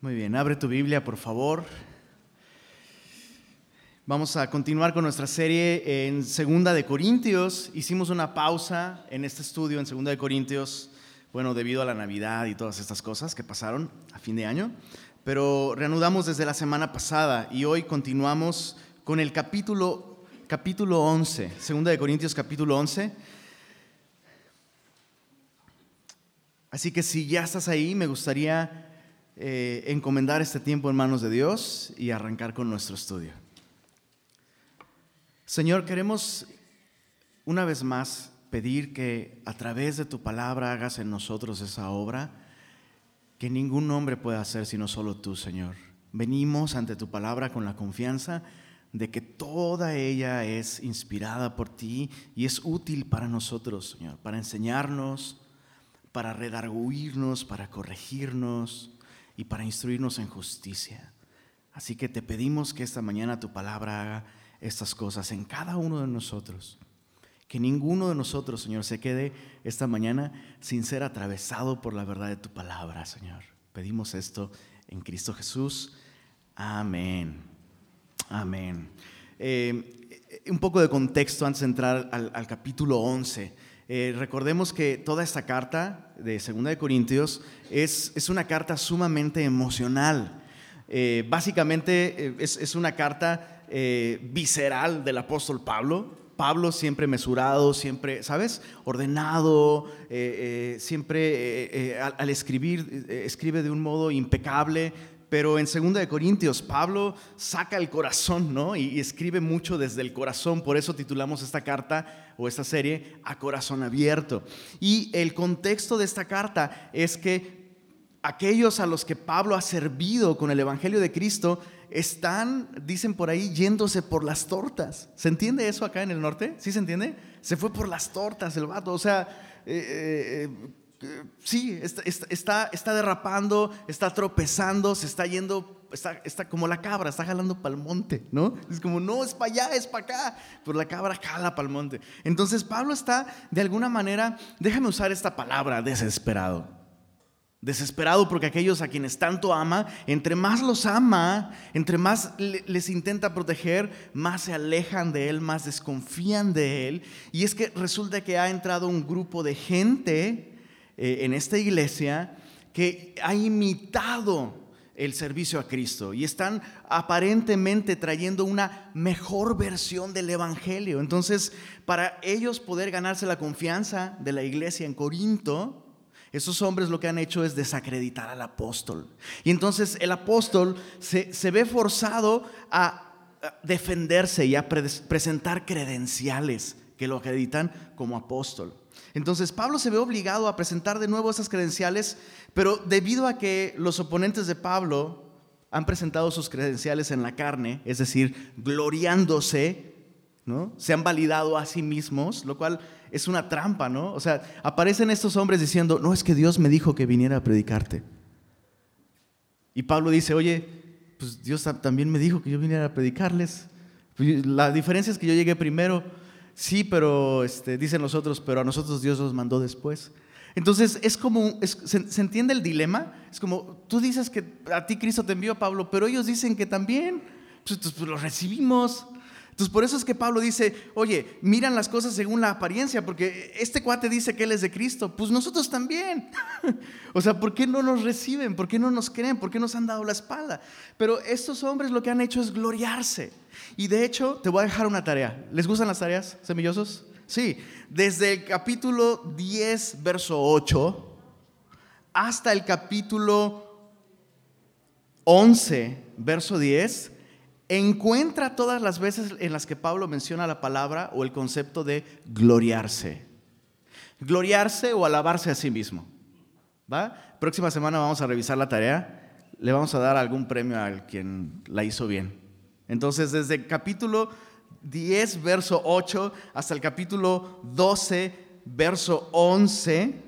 Muy bien, abre tu Biblia, por favor. Vamos a continuar con nuestra serie en Segunda de Corintios. Hicimos una pausa en este estudio en Segunda de Corintios, bueno, debido a la Navidad y todas estas cosas que pasaron a fin de año, pero reanudamos desde la semana pasada y hoy continuamos con el capítulo capítulo 11, Segunda de Corintios capítulo 11. Así que si ya estás ahí, me gustaría eh, encomendar este tiempo en manos de Dios y arrancar con nuestro estudio. Señor, queremos una vez más pedir que a través de tu palabra hagas en nosotros esa obra que ningún hombre puede hacer sino solo tú, Señor. Venimos ante tu palabra con la confianza de que toda ella es inspirada por ti y es útil para nosotros, Señor, para enseñarnos, para redarguirnos, para corregirnos, y para instruirnos en justicia. Así que te pedimos que esta mañana tu palabra haga estas cosas en cada uno de nosotros. Que ninguno de nosotros, Señor, se quede esta mañana sin ser atravesado por la verdad de tu palabra, Señor. Pedimos esto en Cristo Jesús. Amén. Amén. Eh, un poco de contexto antes de entrar al, capítulo 11. Eh, recordemos que toda esta carta de Segunda de Corintios es, es una carta sumamente emocional. Eh, básicamente eh, es, una carta visceral del apóstol Pablo. Pablo siempre mesurado, siempre, ¿sabes? Ordenado, siempre al, escribir, escribe de un modo impecable, pero en 2 de Corintios Pablo saca el corazón, ¿no? Y, escribe mucho desde el corazón, por eso titulamos esta carta o esta serie A corazón abierto. Y el contexto de esta carta es que aquellos a los que Pablo ha servido con el evangelio de Cristo están, dicen por ahí, yéndose por las tortas. ¿Se entiende eso acá en el norte? ¿Sí se entiende? Se fue por las tortas el vato, o sea, eh, eh, sí, está, está, derrapando, está tropezando, se está yendo, está, está como la cabra, está jalando para el monte, ¿no? Es como, no, es para allá, es para acá, pero la cabra jala para el monte. Entonces Pablo está, de alguna manera, déjame usar esta palabra, desesperado. Desesperado porque aquellos a quienes tanto ama, entre más los ama, entre más les intenta proteger, más se alejan de él, más desconfían de él. Y es que resulta que ha entrado un grupo de gente eh, en esta iglesia que ha imitado el servicio a Cristo y están aparentemente trayendo una mejor versión del Evangelio. Entonces, para ellos poder ganarse la confianza de la iglesia en Corinto, esos hombres lo que han hecho es desacreditar al apóstol. Y entonces el apóstol se, se ve forzado a defenderse y a presentar credenciales que lo acreditan como apóstol. Entonces Pablo se ve obligado a presentar de nuevo esas credenciales, pero debido a que los oponentes de Pablo han presentado sus credenciales en la carne, es decir, gloriándose, ¿no? Se han validado a sí mismos, lo cual es una trampa, ¿no? O sea, aparecen estos hombres diciendo, no es que Dios me dijo que viniera a predicarte. Y Pablo dice, oye, pues Dios también me dijo que yo viniera a predicarles. Pues, la diferencia es que yo llegué primero. Sí, pero este, dicen los otros, pero a nosotros Dios los mandó después. Entonces es como, se, entiende el dilema? Es como, tú dices que a ti Cristo te envió, Pablo, pero ellos dicen que también. Pues, pues lo recibimos. Entonces por eso es que Pablo dice, oye, miran las cosas según la apariencia, porque este cuate dice que él es de Cristo, pues nosotros también. o sea, ¿por qué no nos reciben? ¿Por qué no nos creen? ¿Por qué nos han dado la espalda? Pero estos hombres lo que han hecho es gloriarse. Y de hecho, te voy a dejar una tarea. ¿Les gustan las tareas, semillosos? Sí, desde el capítulo 10, verso 8, hasta el capítulo 11, verso 10, encuentra todas las veces en las que Pablo menciona la palabra o el concepto de gloriarse. Gloriarse o alabarse a sí mismo. ¿Va? Próxima semana vamos a revisar la tarea. Le vamos a dar algún premio al quien la hizo bien. Entonces, desde el capítulo 10, verso 8, hasta el capítulo 12, verso 11,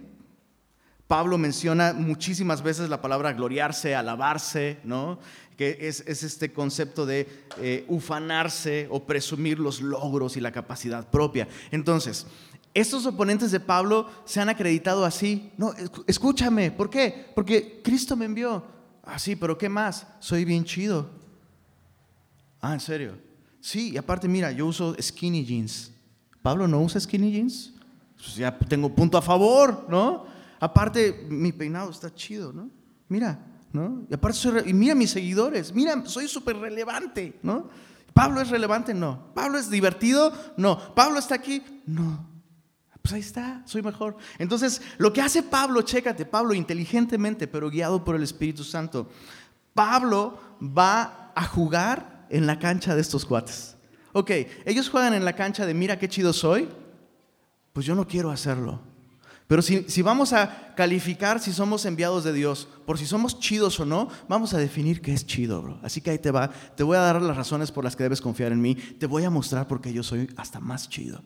Pablo menciona muchísimas veces la palabra gloriarse, alabarse, ¿no? que es, este concepto de eh, ufanarse o presumir los logros y la capacidad propia. Entonces, estos oponentes de Pablo se han acreditado así. No, escúchame, ¿por qué? Porque Cristo me envió. Ah, pero ¿qué más? Soy bien chido. Ah, ¿en serio? Sí, y aparte, mira, yo uso skinny jeans. Pablo no usa skinny jeans. Pues ya tengo punto a favor, ¿no? Aparte, mi peinado está chido, ¿no? Mira, ¿no? Y aparte, soy, y mira mis seguidores, mira, soy súper relevante, ¿no? Pablo es relevante, no. Pablo es divertido, no. Pablo está aquí, no. Pues ahí está, soy mejor. Entonces, lo que hace Pablo, chécate, Pablo inteligentemente, pero guiado por el Espíritu Santo. Pablo va a jugar en la cancha de estos cuates. Ok, ellos juegan en la cancha de mira qué chido soy. Pues yo no quiero hacerlo. Pero si, si, vamos a calificar si somos enviados de Dios, por si somos chidos o no, vamos a definir qué es chido, bro. Así que ahí te va. Te voy a dar las razones por las que debes confiar en mí. Te voy a mostrar por qué yo soy hasta más chido.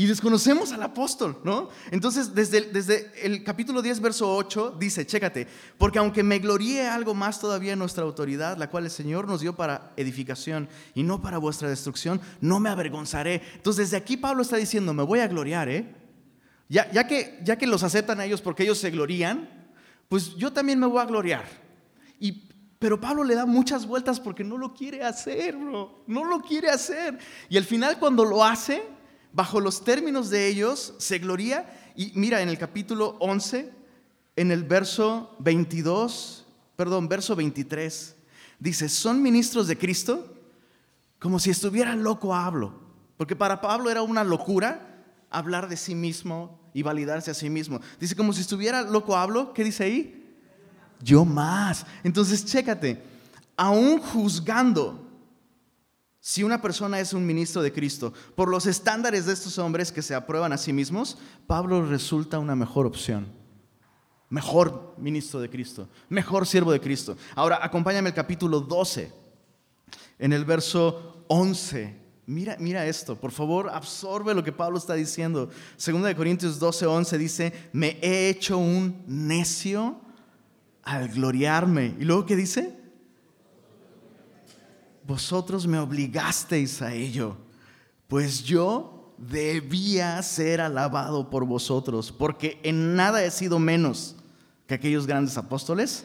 Y desconocemos al apóstol, ¿no? Entonces, desde, desde el capítulo 10, verso 8, dice, chécate, porque aunque me gloríe algo más todavía en nuestra autoridad, la cual el Señor nos dio para edificación y no para vuestra destrucción, no me avergonzaré. Entonces, desde aquí Pablo está diciendo, me voy a gloriar, ¿eh? Ya, ya, que, ya que los aceptan a ellos porque ellos se glorían, pues yo también me voy a gloriar. Y, pero Pablo le da muchas vueltas porque no lo quiere hacer, bro. No lo quiere hacer. Y al final cuando lo hace, bajo los términos de ellos, se gloria. Y mira, en el capítulo 11, en el verso 22, perdón, verso 23, dice, son ministros de Cristo como si estuviera loco hablo. Porque para Pablo era una locura hablar de sí mismo y validarse a sí mismo. Dice, como si estuviera loco hablo, ¿qué dice ahí? Yo más. Entonces, chécate, aún juzgando si una persona es un ministro de Cristo, por los estándares de estos hombres que se aprueban a sí mismos, Pablo resulta una mejor opción. Mejor ministro de Cristo, mejor siervo de Cristo. Ahora, acompáñame al capítulo 12, en el verso 11. Mira, mira esto, por favor, absorbe lo que Pablo está diciendo. Segunda de Corintios 12, 11 dice, me he hecho un necio al gloriarme. ¿Y luego qué dice? Vosotros me obligasteis a ello, pues yo debía ser alabado por vosotros, porque en nada he sido menos que aquellos grandes apóstoles,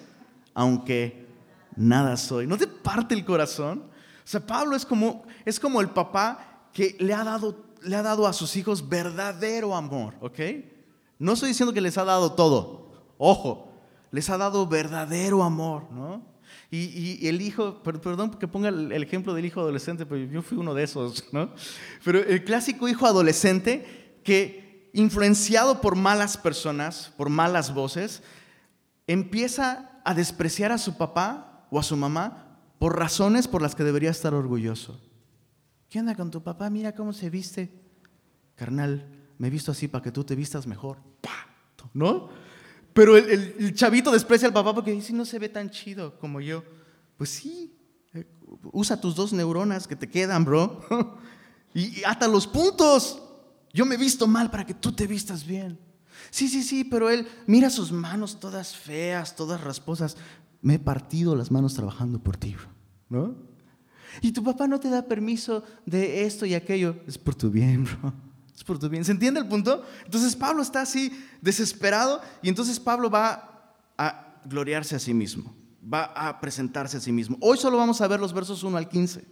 aunque nada soy. ¿No te parte el corazón? O sea, Pablo es como, es como el papá que le ha, dado, le ha dado a sus hijos verdadero amor, ¿ok? No estoy diciendo que les ha dado todo, ojo, les ha dado verdadero amor, ¿no? Y, el hijo, perdón que ponga el, ejemplo del hijo adolescente, pero yo fui uno de esos, ¿no? Pero el clásico hijo adolescente que, influenciado por malas personas, por malas voces, empieza a despreciar a su papá o a su mamá por razones por las que debería estar orgulloso. ¿Qué onda con tu papá? Mira cómo se viste. Carnal, me he visto así para que tú te vistas mejor. ¿No? Pero el, chavito desprecia al papá porque dice, no se ve tan chido como yo. Pues sí, eh, usa tus dos neuronas que te quedan, bro. y, hasta los puntos. Yo me he visto mal para que tú te vistas bien. Sí, sí, sí, pero él mira sus manos todas feas, todas rasposas. Me he partido las manos trabajando por ti, ¿no? Y tu papá no te da permiso de esto y aquello. Es por tu bien, bro. Es por tu bien. ¿Se entiende el punto? Entonces Pablo está así desesperado y entonces Pablo va a gloriarse a sí mismo, va a presentarse a sí mismo. Hoy solo vamos a ver los versos 1 al 15.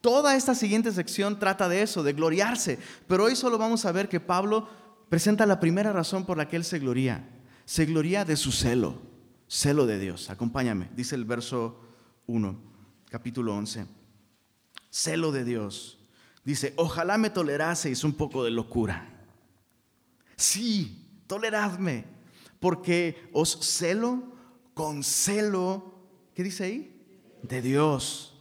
Toda esta siguiente sección trata de eso, de gloriarse, pero hoy solo vamos a ver que Pablo presenta la primera razón por la que él se gloria. Se gloria de su celo, celo de Dios. Acompáñame, dice el verso 1, capítulo 11. Celo de Dios Dice, ojalá me toleraseis un poco de locura. Sí, toleradme, porque os celo con celo, ¿qué dice ahí? De Dios.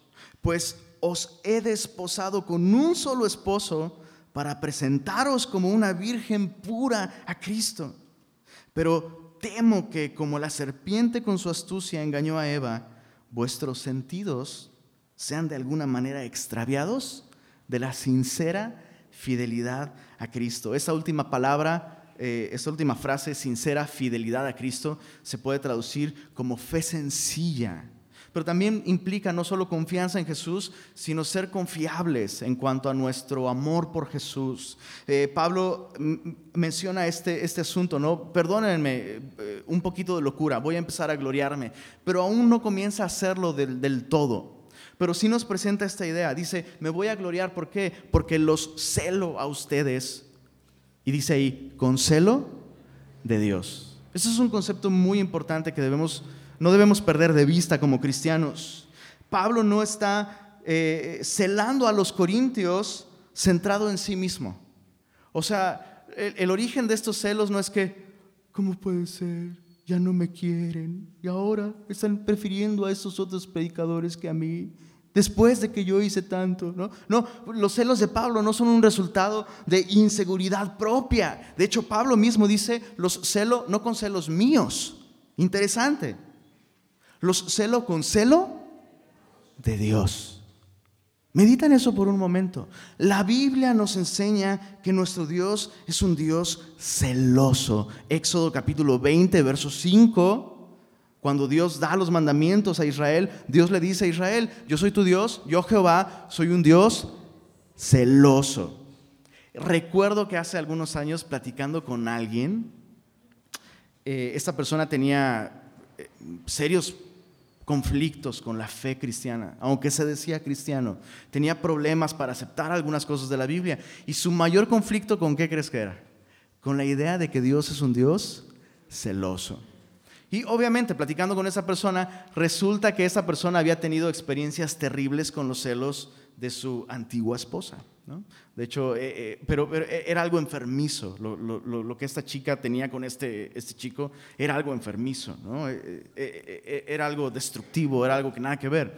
Pues os he desposado con un solo esposo para presentaros como una virgen pura a Cristo. Pero temo que como la serpiente con su astucia engañó a Eva, vuestros sentidos sean de alguna manera extraviados de la sincera fidelidad a Cristo. Esa última palabra, eh, esa última frase, sincera fidelidad a Cristo, se puede traducir como fe sencilla. pero también implica no solo confianza en Jesús, sino ser confiables en cuanto a nuestro amor por Jesús. Eh, Pablo menciona este, este asunto, ¿no? Perdónenme eh, un poquito de locura, voy a empezar a gloriarme, pero aún no comienza a hacerlo del, del todo. Pero sí nos presenta esta idea. Dice, me voy a gloriar, ¿por qué? Porque los celo a ustedes. Y dice ahí, con celo de Dios. Ese es un concepto muy importante que debemos, no debemos perder de vista como cristianos. Pablo no está eh, celando a los corintios centrado en sí mismo. O sea, el origen de estos celos no es que, ¿cómo puede ser? Ya no me quieren y ahora están prefiriendo a esos otros predicadores que a mí después de que yo hice tanto, ¿no? No, los celos de Pablo no son un resultado de inseguridad propia. De hecho, Pablo mismo dice, los celo no con celos míos. Interesante. Los celo con celo de Dios. Medita en eso por un momento. La Biblia nos enseña que nuestro Dios es un Dios celoso. Éxodo capítulo 20, verso 5 cuando Dios da los mandamientos a Israel, Dios le dice a Israel, yo soy tu Dios, yo Jehová, soy un Dios celoso. Recuerdo que hace algunos años platicando con alguien, eh, esta persona tenía eh, serios conflictos con la fe cristiana, aunque se decía cristiano, tenía problemas para aceptar algunas cosas de la Biblia. Y su mayor conflicto con qué crees que era? Con la idea de que Dios es un Dios celoso. Y obviamente, platicando con esa persona, resulta que esa persona había tenido experiencias terribles con los celos de su antigua esposa. De hecho, eh, eh, pero, eh, era algo enfermizo. Lo, que esta chica tenía con este, este chico era algo enfermizo. era algo destructivo, era algo que nada que ver.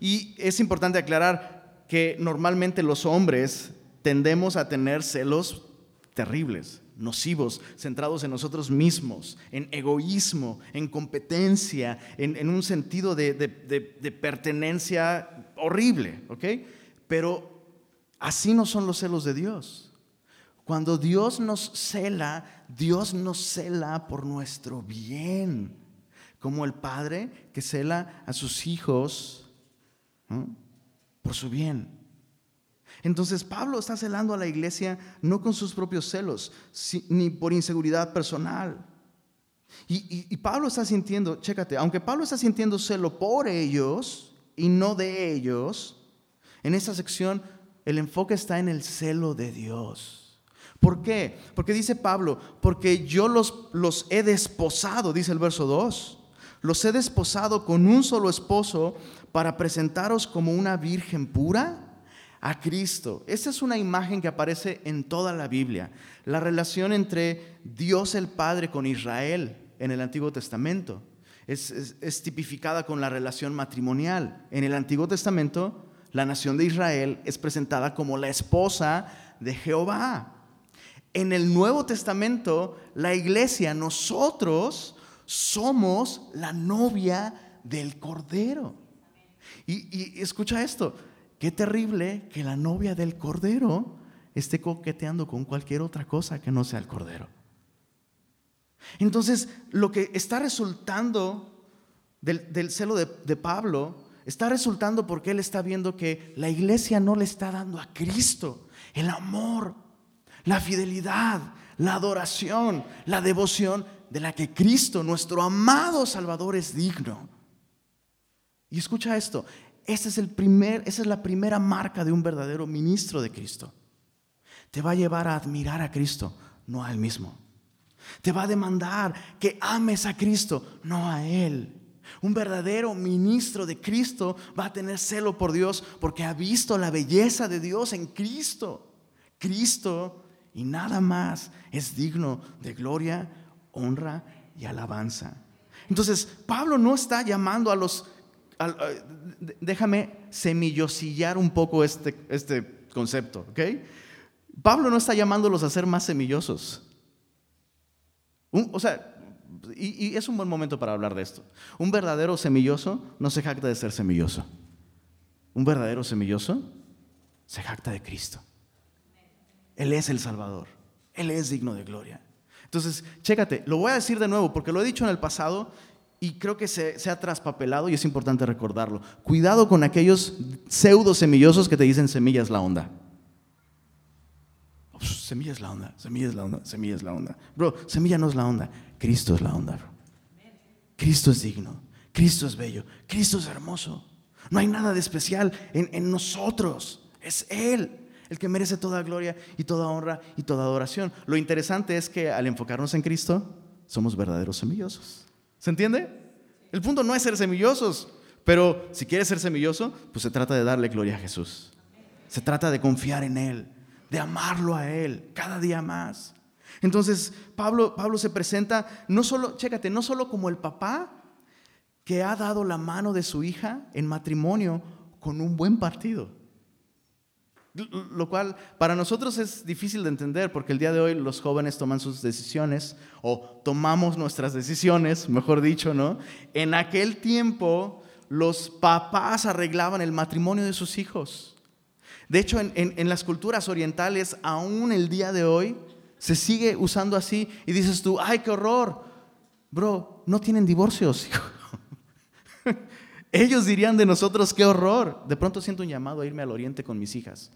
Y es importante aclarar que normalmente los hombres tendemos a tener celos terribles nocivos, centrados en nosotros mismos, en egoísmo, en competencia, en, un sentido de, pertenencia horrible, ¿ok? Pero así no son los celos de Dios. Cuando Dios nos cela, Dios nos cela por nuestro bien, como el Padre que cela a sus hijos por su bien. Entonces Pablo está celando a la iglesia no con sus propios celos, ni por inseguridad personal. Y, Pablo está sintiendo, chécate, aunque Pablo está sintiendo celo por ellos y no de ellos, en esa sección el enfoque está en el celo de Dios. ¿Por qué? Porque dice Pablo, porque yo los, los he desposado, dice el verso 2, los he desposado con un solo esposo para presentaros como una virgen pura a Cristo. Esa es una imagen que aparece en toda la Biblia. La relación entre Dios el Padre con Israel en el Antiguo Testamento es, tipificada con la relación matrimonial. En el Antiguo Testamento, la nación de Israel es presentada como la esposa de Jehová. En el Nuevo Testamento, la iglesia, nosotros somos la novia del Cordero. y escucha esto, Qué terrible que la novia del Cordero esté coqueteando con cualquier otra cosa que no sea el Cordero. Entonces, lo que está resultando del, celo de Pablo está resultando porque él está viendo que la iglesia no le está dando a Cristo el amor, la fidelidad, la adoración, la devoción de la que Cristo, nuestro amado Salvador, es digno. Y escucha esto, es el primer, esa es la primera marca de un verdadero ministro de Cristo. Te va a llevar a admirar a Cristo, no a Él mismo. Te va a demandar que ames a Cristo, no a Él. Un verdadero ministro de Cristo va a tener celo por Dios porque ha visto la belleza de Dios en Cristo. Cristo y nada más es digno de gloria, honra y alabanza. Entonces, Pablo no está llamando a los déjame semillosillar un poco este, este concepto, ¿ok? Pablo no está llamándolos a ser más semillosos. o sea, y, es un buen momento para hablar de esto. Un verdadero semilloso no se jacta de ser semilloso. Un verdadero semilloso se jacta de Cristo. Él es el Salvador. Él es digno de gloria. Entonces, chécate, lo voy a decir de nuevo porque lo he dicho en el pasado y creo que se, se, ha traspapelado y es importante recordarlo. Cuidado con aquellos pseudo semillosos que te dicen semilla es la onda. Semilla es la onda, semilla es la onda, semilla es la onda. Bro, semilla no es la onda, Cristo es la onda, bro. Cristo es digno, Cristo es bello, Cristo es hermoso. No hay nada de especial en, en nosotros, es Él el que merece toda gloria y toda honra y toda adoración. Lo interesante es que al enfocarnos en Cristo, somos verdaderos semillosos. ¿Se entiende? El punto no es ser semillosos, pero si quieres ser semilloso, pues se trata de darle gloria a Jesús. Se trata de confiar en Él, de amarlo a Él cada día más. Entonces, Pablo, Pablo se presenta no solo, chécate, no solo como el papá que ha dado la mano de su hija en matrimonio con un buen partido. Lo cual para nosotros es difícil de entender porque el día de hoy los jóvenes toman sus decisiones o tomamos nuestras decisiones, mejor dicho, ¿no? En aquel tiempo los papás arreglaban el matrimonio de sus hijos. De hecho, en, las culturas orientales, aún el día de hoy, se sigue usando así y dices tú, ay, qué horror. Bro, no tienen divorcios. Ellos dirían de nosotros, qué horror. De pronto siento un llamado a irme al oriente con mis hijas.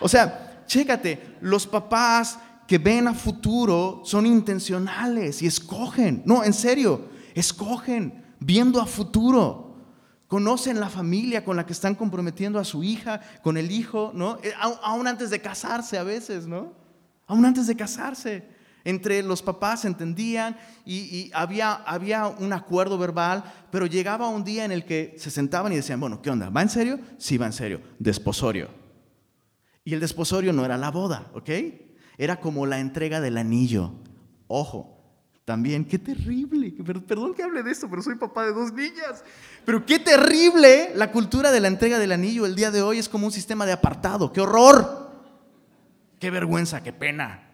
O sea, chécate, los papás que ven a futuro son intencionales y escogen. No, en serio, escogen viendo a futuro. Conocen la familia con la que están comprometiendo a su hija, con el hijo, ¿no? Eh, aún antes de casarse a veces, ¿no? Aún antes de casarse. Entre los papás entendían y, había, había un acuerdo verbal, pero llegaba un día en el que se sentaban y decían, bueno, ¿qué onda? ¿Va en serio? Sí, va en serio. Desposorio. Y el desposorio no era la boda, ¿ok? Era como la entrega del anillo. Ojo, también, qué terrible. Perdón que hable de esto, pero soy papá de dos niñas. Pero qué terrible la cultura de la entrega del anillo el día de hoy es como un sistema de apartado. ¡Qué horror! ¡Qué vergüenza! ¡Qué pena!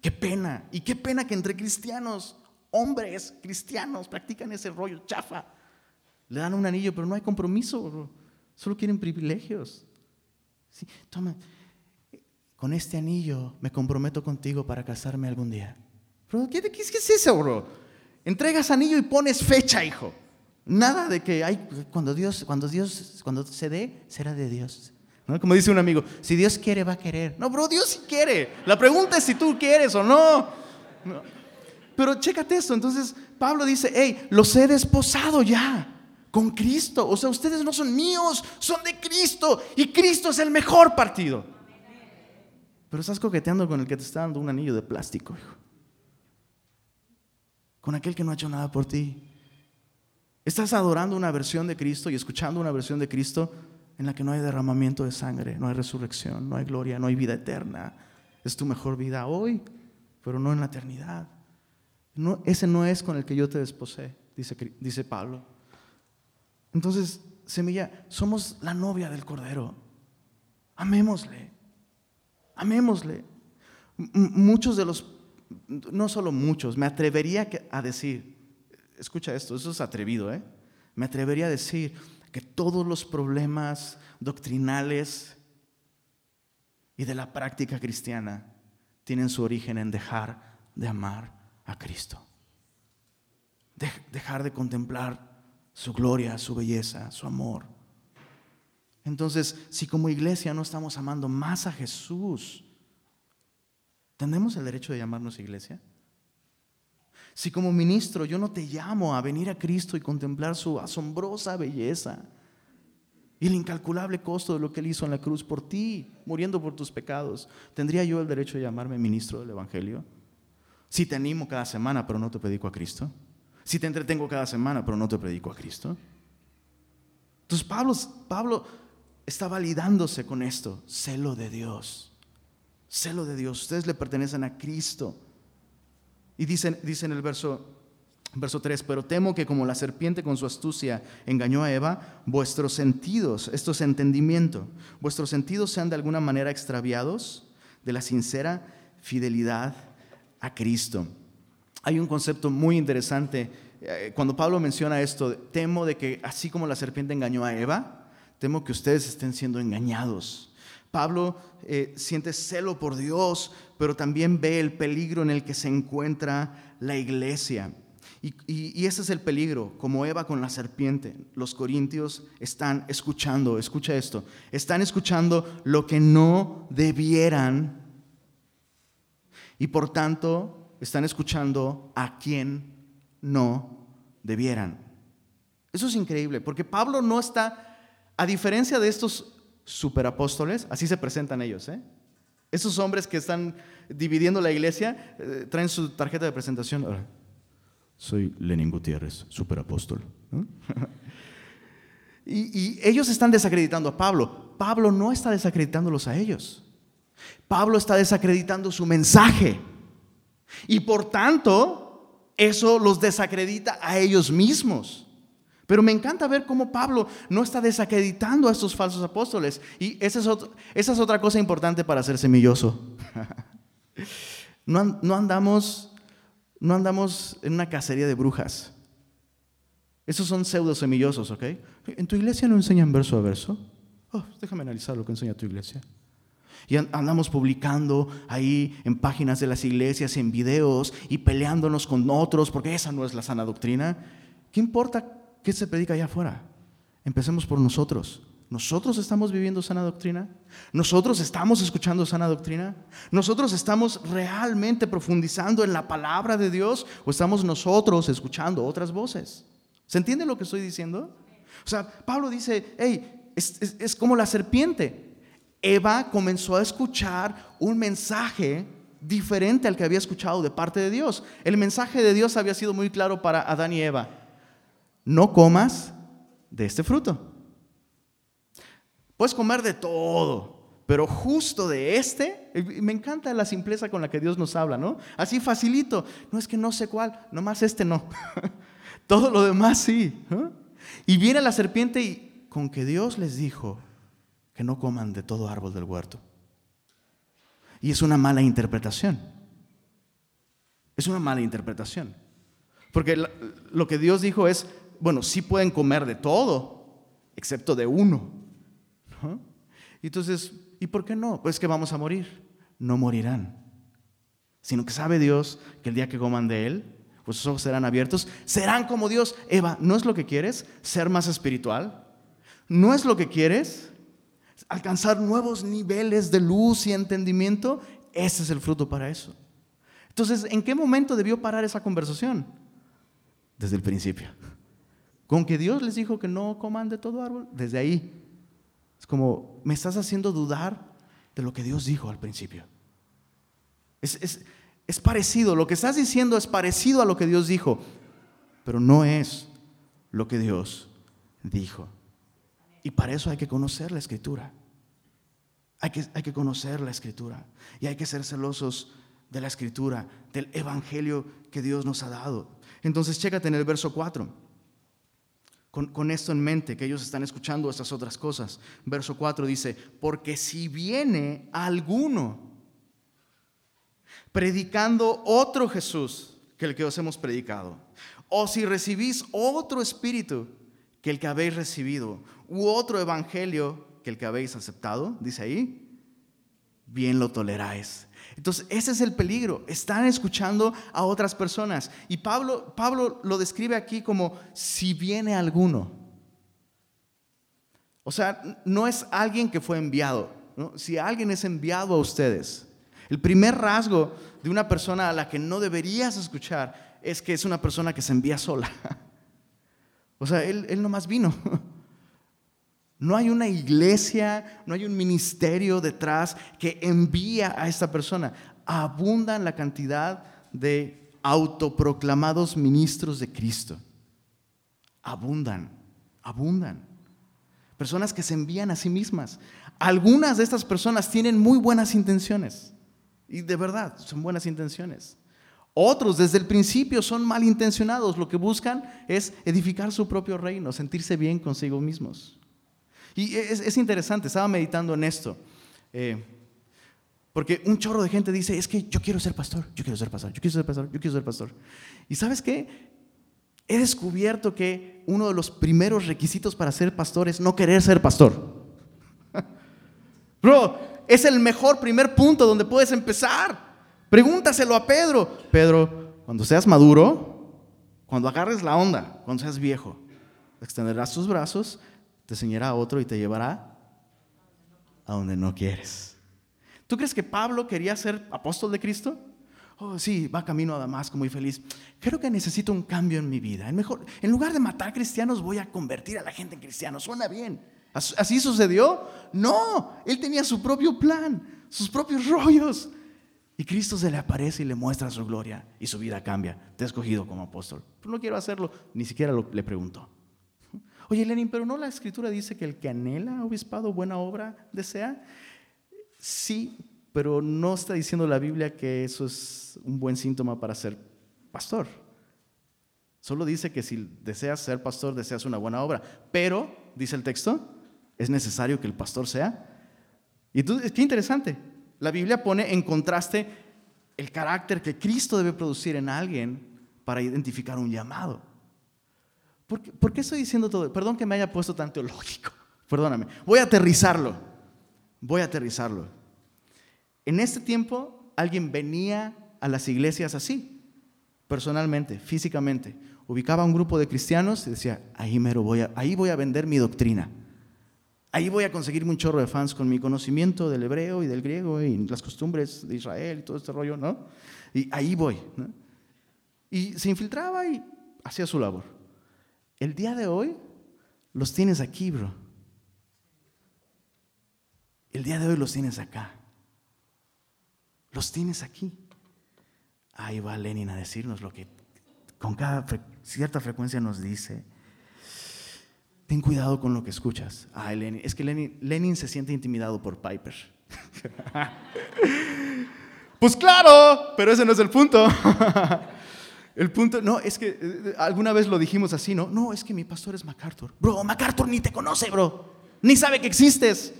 ¡Qué pena! Y qué pena que entre cristianos, hombres cristianos, practican ese rollo chafa. Le dan un anillo, pero no hay compromiso. Solo quieren privilegios. Sí, toma, con este anillo me comprometo contigo para casarme algún día. ¿Qué, es eso, bro? Entregas anillo y pones fecha, hijo. Nada de que hay, cuando Dios, cuando Dios, cuando se dé, será de Dios. Como dice un amigo, si Dios quiere, va a querer. No, bro, Dios sí quiere. La pregunta es si tú quieres o no. Pero chécate esto. Entonces, Pablo dice, hey, los he desposado ya con Cristo. O sea, ustedes no son míos, son de Cristo. Y Cristo es el mejor partido. Pero estás coqueteando con el que te está dando un anillo de plástico, hijo. Con aquel que no ha hecho nada por ti. Estás adorando una versión de Cristo y escuchando una versión de Cristo en la que no hay derramamiento de sangre, no hay resurrección, no hay gloria, no hay vida eterna. Es tu mejor vida hoy, pero no en la eternidad. No, ese no es con el que yo te desposé, dice, dice Pablo. Entonces, semilla, somos la novia del Cordero. Amémosle. Amémosle. muchos de los, no solo muchos, me atrevería a decir, escucha esto, eso es atrevido, ¿eh? Me atrevería a decir que todos los problemas doctrinales y de la práctica cristiana tienen su origen en dejar de amar a Cristo. dejar de contemplar su gloria, su belleza, su amor. Entonces, si como iglesia no estamos amando más a Jesús, ¿tenemos el derecho de llamarnos iglesia? Si como ministro yo no te llamo a venir a Cristo y contemplar su asombrosa belleza y el incalculable costo de lo que Él hizo en la cruz por ti, muriendo por tus pecados, ¿tendría yo el derecho de llamarme ministro del Evangelio? Si te animo cada semana pero no te predico a Cristo. Si te entretengo cada semana pero no te predico a Cristo. Entonces Pablo, Pablo está validándose con esto, celo de Dios, celo de Dios, ustedes le pertenecen a Cristo. Y dice, dice en el verso, verso 3, pero temo que como la serpiente con su astucia engañó a Eva, vuestros sentidos, esto es entendimiento, vuestros sentidos sean de alguna manera extraviados de la sincera fidelidad a Cristo. Hay un concepto muy interesante. Eh, cuando Pablo menciona esto, temo de que así como la serpiente engañó a Eva, Temo que ustedes estén siendo engañados. Pablo eh, siente celo por Dios, pero también ve el peligro en el que se encuentra la iglesia. Y, ese es el peligro, como Eva con la serpiente. Los corintios están escuchando, escucha esto, están escuchando lo que no debieran y por tanto están escuchando a quien no debieran. Eso es increíble, porque Pablo no está, a diferencia de estos superapóstoles, así se presentan ellos, ¿eh? Esos hombres que están dividiendo la iglesia, eh, traen su tarjeta de presentación. Soy Lenin Gutiérrez, superapóstol. y, y ellos están desacreditando a Pablo. Pablo no está desacreditándolos a ellos. Pablo está desacreditando su mensaje. Y por tanto, eso los desacredita a ellos mismos. Pero me encanta ver cómo Pablo no está desacreditando a estos falsos apóstoles. Y esa es, otra cosa importante para ser semilloso. no, no, andamos, no andamos en una cacería de brujas. Esos son pseudo semillosos, ¿ok? ¿En tu iglesia no enseñan verso a verso? Oh, déjame analizar lo que enseña tu iglesia. Y andamos publicando ahí en páginas de las iglesias, en videos y peleándonos con otros, porque esa no es la sana doctrina. ¿Qué importa ¿Qué se predica allá afuera? Empecemos por nosotros. ¿Nosotros estamos viviendo sana doctrina? ¿Nosotros estamos escuchando sana doctrina? ¿Nosotros estamos realmente profundizando en la palabra de Dios o estamos nosotros escuchando otras voces? ¿Se entiende lo que estoy diciendo? O sea, Pablo dice, hey, es, es como la serpiente. Eva comenzó a escuchar un mensaje diferente al que había escuchado de parte de Dios. El mensaje de Dios había sido muy claro para Adán y Eva no comas de este fruto. Puedes comer de todo, pero justo de este, me encanta la simpleza con la que Dios nos habla, ¿no? Así facilito, no es que no sé cuál, nomás este no. todo lo demás sí. Y viene la serpiente y con que Dios les dijo que no coman de todo árbol del huerto. Y es una mala interpretación. Es una mala interpretación. Porque lo que Dios dijo es, bueno, sí pueden comer de todo, excepto de uno. Entonces, ¿y por qué no? Pues que vamos a morir. No morirán, sino que sabe Dios que el día que coman de Él, pues sus ojos serán abiertos, serán como Dios. Eva, ¿no es lo que quieres? ¿Ser más espiritual? ¿No es lo que quieres? ¿Alcanzar nuevos niveles de luz y entendimiento? Ese es el fruto para eso. Entonces, ¿en qué momento debió parar esa conversación? Desde el principio. Con que Dios les dijo que no coman de todo árbol, desde ahí. Es como, me estás haciendo dudar de lo que Dios dijo al principio. Es, es parecido, lo que estás diciendo es parecido a lo que Dios dijo, pero no es lo que Dios dijo. Y para eso hay que conocer la escritura. Hay que, hay que conocer la escritura. Y hay que ser celosos de la escritura, del evangelio que Dios nos ha dado. Entonces, chécate en el verso 4 con, esto en mente, que ellos están escuchando estas otras cosas. Verso 4 dice, porque si viene alguno predicando otro Jesús que el que os hemos predicado, o si recibís otro espíritu que el que habéis recibido, u otro evangelio que el que habéis aceptado, dice ahí, bien lo toleráis. Entonces, ese es el peligro. Están escuchando a otras personas. Y Pablo, Pablo lo describe aquí como si viene alguno. O sea, no es alguien que fue enviado. Si alguien es enviado a ustedes, el primer rasgo de una persona a la que no deberías escuchar es que es una persona que se envía sola. O sea, él, él nomás vino. No hay una iglesia, no hay un ministerio detrás que envía a esta persona. Abundan la cantidad de autoproclamados ministros de Cristo. Abundan, abundan. Personas que se envían a sí mismas. Algunas de estas personas tienen muy buenas intenciones. Y de verdad, son buenas intenciones. Otros desde el principio son malintencionados. Lo que buscan es edificar su propio reino, sentirse bien consigo mismos. Y es, interesante, estaba meditando en esto. Eh, porque un chorro de gente dice, es que yo quiero ser pastor, yo quiero ser pastor, yo quiero ser pastor, yo quiero ser pastor. Y sabes qué? He descubierto que uno de los primeros requisitos para ser pastor es no querer ser pastor. Bro, es el mejor primer punto donde puedes empezar. Pregúntaselo a Pedro. Pedro, cuando seas maduro, Cuando agarres la onda, cuando seas viejo, extenderás tus brazos, te enseñará a otro y te llevará a donde no quieres. ¿Tú crees que Pablo quería ser apóstol de Cristo? Oh, sí, va camino a Damasco muy feliz. Creo que necesito un cambio en mi vida. mejor, en lugar de matar cristianos, voy a convertir a la gente en cristianos. Suena bien. ¿Así sucedió? No, él tenía su propio plan, sus propios rollos. Y Cristo se le aparece y le muestra su gloria y su vida cambia. Te he escogido como apóstol. No quiero hacerlo, ni siquiera le preguntó. Oye, Lenin, pero no la escritura dice que el que anhela obispado buena obra desea. Sí, pero no está diciendo la Biblia que eso es un buen síntoma para ser pastor. Solo dice que si deseas ser pastor, deseas una buena obra. Pero, dice el texto, es necesario que el pastor sea. Y entonces, qué interesante. La Biblia pone en contraste el carácter que Cristo debe producir en alguien para identificar un llamado. ¿Por qué, estoy diciendo todo? Perdón que me haya puesto tan teológico. Perdóname. Voy a aterrizarlo. Voy a aterrizarlo. En este tiempo alguien venía a las iglesias así, personalmente, físicamente. Ubicaba un grupo de cristianos y decía, ahí, mero voy a, ahí voy a vender mi doctrina. Ahí voy a conseguirme un chorro de fans con mi conocimiento del hebreo y del griego y las costumbres de Israel y todo este rollo, ¿no? Y ahí voy. Y se infiltraba y hacía su labor. El día de hoy los tienes aquí, bro. El día de hoy los tienes acá. Los tienes aquí. Ahí va Lenin a decirnos lo que con cada cierta frecuencia nos dice. Ten cuidado con lo que escuchas. Ay, Lenin. Es que Lenin, Lenin se siente intimidado por Piper. pues claro, pero ese no es el punto. El punto, no, es que eh, alguna vez lo dijimos así, ¿no? No, es que mi pastor es MacArthur. Bro, MacArthur ni te conoce, bro. Ni sabe que existes.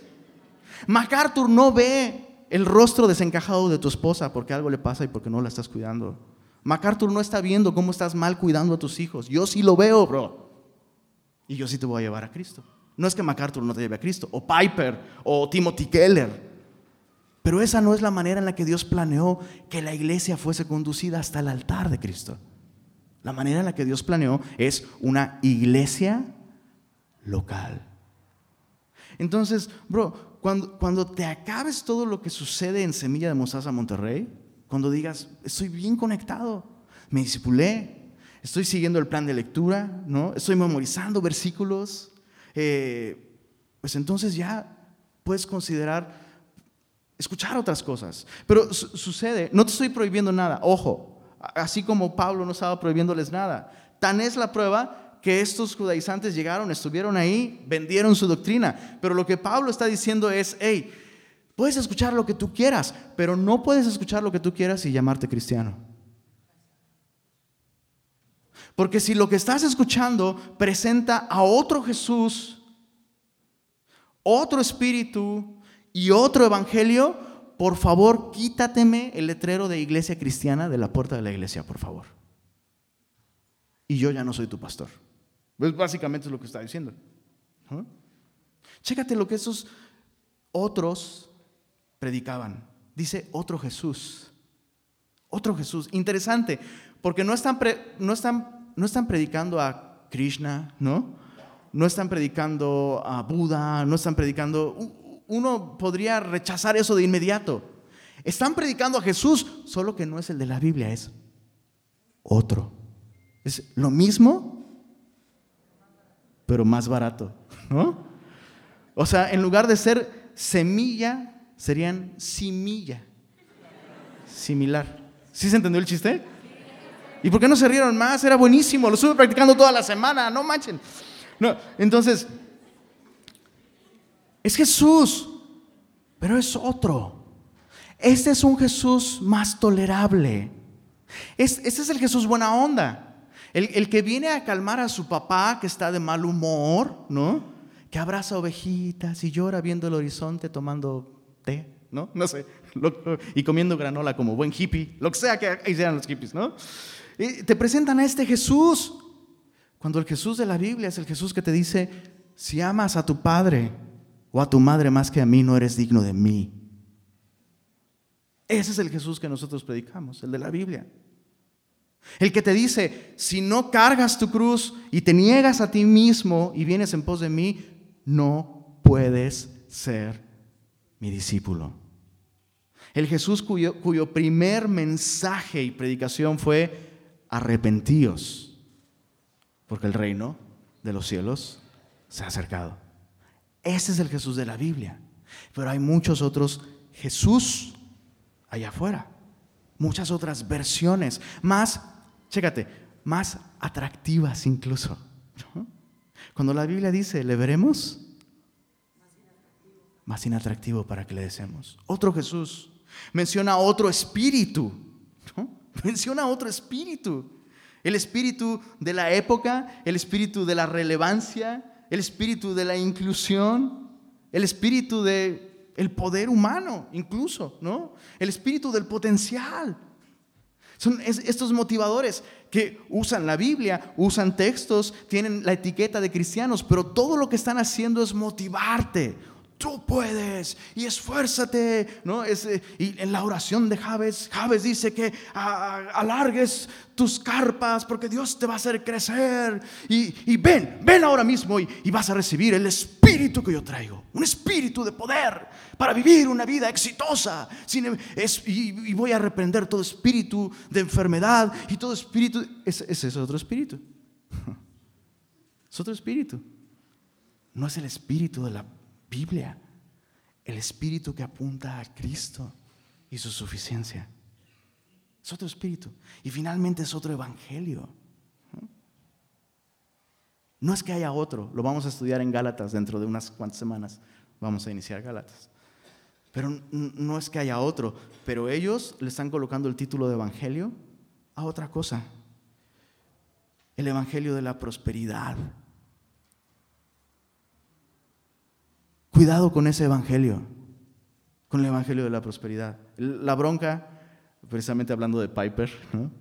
MacArthur no ve el rostro desencajado de tu esposa porque algo le pasa y porque no la estás cuidando. MacArthur no está viendo cómo estás mal cuidando a tus hijos. Yo sí lo veo, bro. Y yo sí te voy a llevar a Cristo. No es que MacArthur no te lleve a Cristo, o Piper, o Timothy Keller. Pero esa no es la manera en la que Dios planeó que la iglesia fuese conducida hasta el altar de Cristo. La manera en la que Dios planeó es una iglesia local. Entonces, bro, cuando, cuando te acabes todo lo que sucede en Semilla de Mostaza Monterrey, cuando digas, estoy bien conectado, me disipulé, estoy siguiendo el plan de lectura, ¿no? estoy memorizando versículos, eh, pues entonces ya puedes considerar escuchar otras cosas. Pero sucede, no te estoy prohibiendo nada, ojo, así como Pablo no estaba prohibiéndoles nada. Tan es la prueba que estos judaizantes llegaron, estuvieron ahí, vendieron su doctrina. Pero lo que Pablo está diciendo es, hey, puedes escuchar lo que tú quieras, pero no puedes escuchar lo que tú quieras y llamarte cristiano. Porque si lo que estás escuchando presenta a otro Jesús, otro espíritu, y otro evangelio, por favor, quítateme el letrero de iglesia cristiana de la puerta de la iglesia, por favor. Y yo ya no soy tu pastor. Pues básicamente es lo que está diciendo. Chécate lo que esos otros predicaban. Dice otro Jesús. Otro Jesús. Interesante, porque no están, no están, no están predicando a Krishna, ¿no? No están predicando a Buda, no están predicando uno podría rechazar eso de inmediato. Están predicando a Jesús, solo que no es el de la Biblia, es otro. Es lo mismo, pero más barato, ¿no? O sea, en lugar de ser semilla, serían similla. Similar. ¿Sí se entendió el chiste? ¿Y por qué no se rieron más? Era buenísimo, lo estuve practicando toda la semana, no manchen. No, entonces, es Jesús, pero es otro. Este es un Jesús más tolerable. Este es el Jesús buena onda. El, el, que viene a calmar a su papá que está de mal humor, ¿no? Que abraza ovejitas y llora viendo el horizonte tomando té, ¿no? No sé. y comiendo granola como buen hippie, lo que sea que hicieran los hippies, ¿no? Y te presentan a este Jesús. Cuando el Jesús de la Biblia es el Jesús que te dice, si amas a tu Padre, o a tu madre más que a mí, no eres digno de mí. Ese es el Jesús que nosotros predicamos, el de la Biblia. El que te dice, si no cargas tu cruz y te niegas a ti mismo y vienes en pos de mí, no puedes ser mi discípulo. El Jesús cuyo, cuyo primer mensaje y predicación fue arrepentíos, porque el reino de los cielos se ha acercado. Ese es el Jesús de la Biblia. Pero hay muchos otros Jesús allá afuera. Muchas otras versiones, más, chécate, más atractivas incluso. Cuando la Biblia dice, ¿le veremos? Más inatractivo para que le deseemos. Otro Jesús. Menciona otro espíritu. Menciona otro espíritu. El espíritu de la época, el espíritu de la relevancia, el espíritu de la inclusión, el espíritu de poder humano, incluso, ¿no? El espíritu del potencial. Son estos motivadores que usan la Biblia, usan textos, tienen la etiqueta de cristianos, pero todo lo que están haciendo es motivarte, tú puedes y esfuérzate, ¿no? Es, eh, y en la oración de Javes, Javes dice que alargues tus carpas porque Dios te va a hacer crecer. Y, ven, ven ahora mismo y, vas a recibir el espíritu que yo traigo, un espíritu de poder para vivir una vida exitosa. Sin, y, voy a reprender todo espíritu de enfermedad y todo espíritu, ese es otro espíritu, es otro espíritu, no es el espíritu de la Biblia, el espíritu que apunta a Cristo y su suficiencia. Es otro espíritu. Y finalmente es otro evangelio. No es que haya otro, lo vamos a estudiar en Gálatas dentro de unas cuantas semanas. Vamos a iniciar Gálatas. Pero no es que haya otro, pero ellos le están colocando el título de evangelio a otra cosa. El evangelio de la prosperidad. Cuidado con ese evangelio, con el evangelio de la prosperidad. La bronca, precisamente hablando de Piper,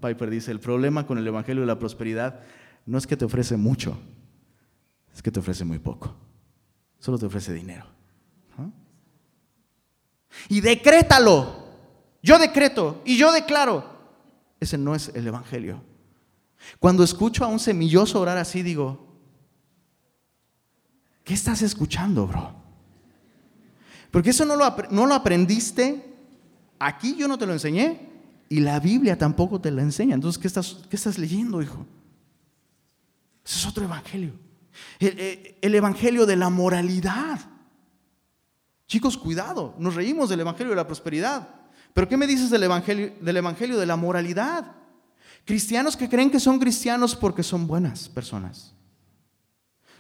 Piper dice, el problema con el evangelio de la prosperidad no es que te ofrece mucho, es que te ofrece muy poco. Solo te ofrece dinero. Y decrétalo. Yo decreto y yo declaro. Ese no es el evangelio. Cuando escucho a un semilloso orar así, digo, ¿qué estás escuchando, bro? Porque eso no lo, no lo aprendiste, aquí yo no te lo enseñé y la Biblia tampoco te la enseña. Entonces, ¿qué estás, qué estás leyendo, hijo? Ese es otro evangelio. El, eh, el, evangelio de la moralidad. Chicos, cuidado, nos reímos del evangelio de la prosperidad. Pero ¿qué me dices del evangelio, del evangelio de la moralidad? Cristianos que creen que son cristianos porque son buenas personas.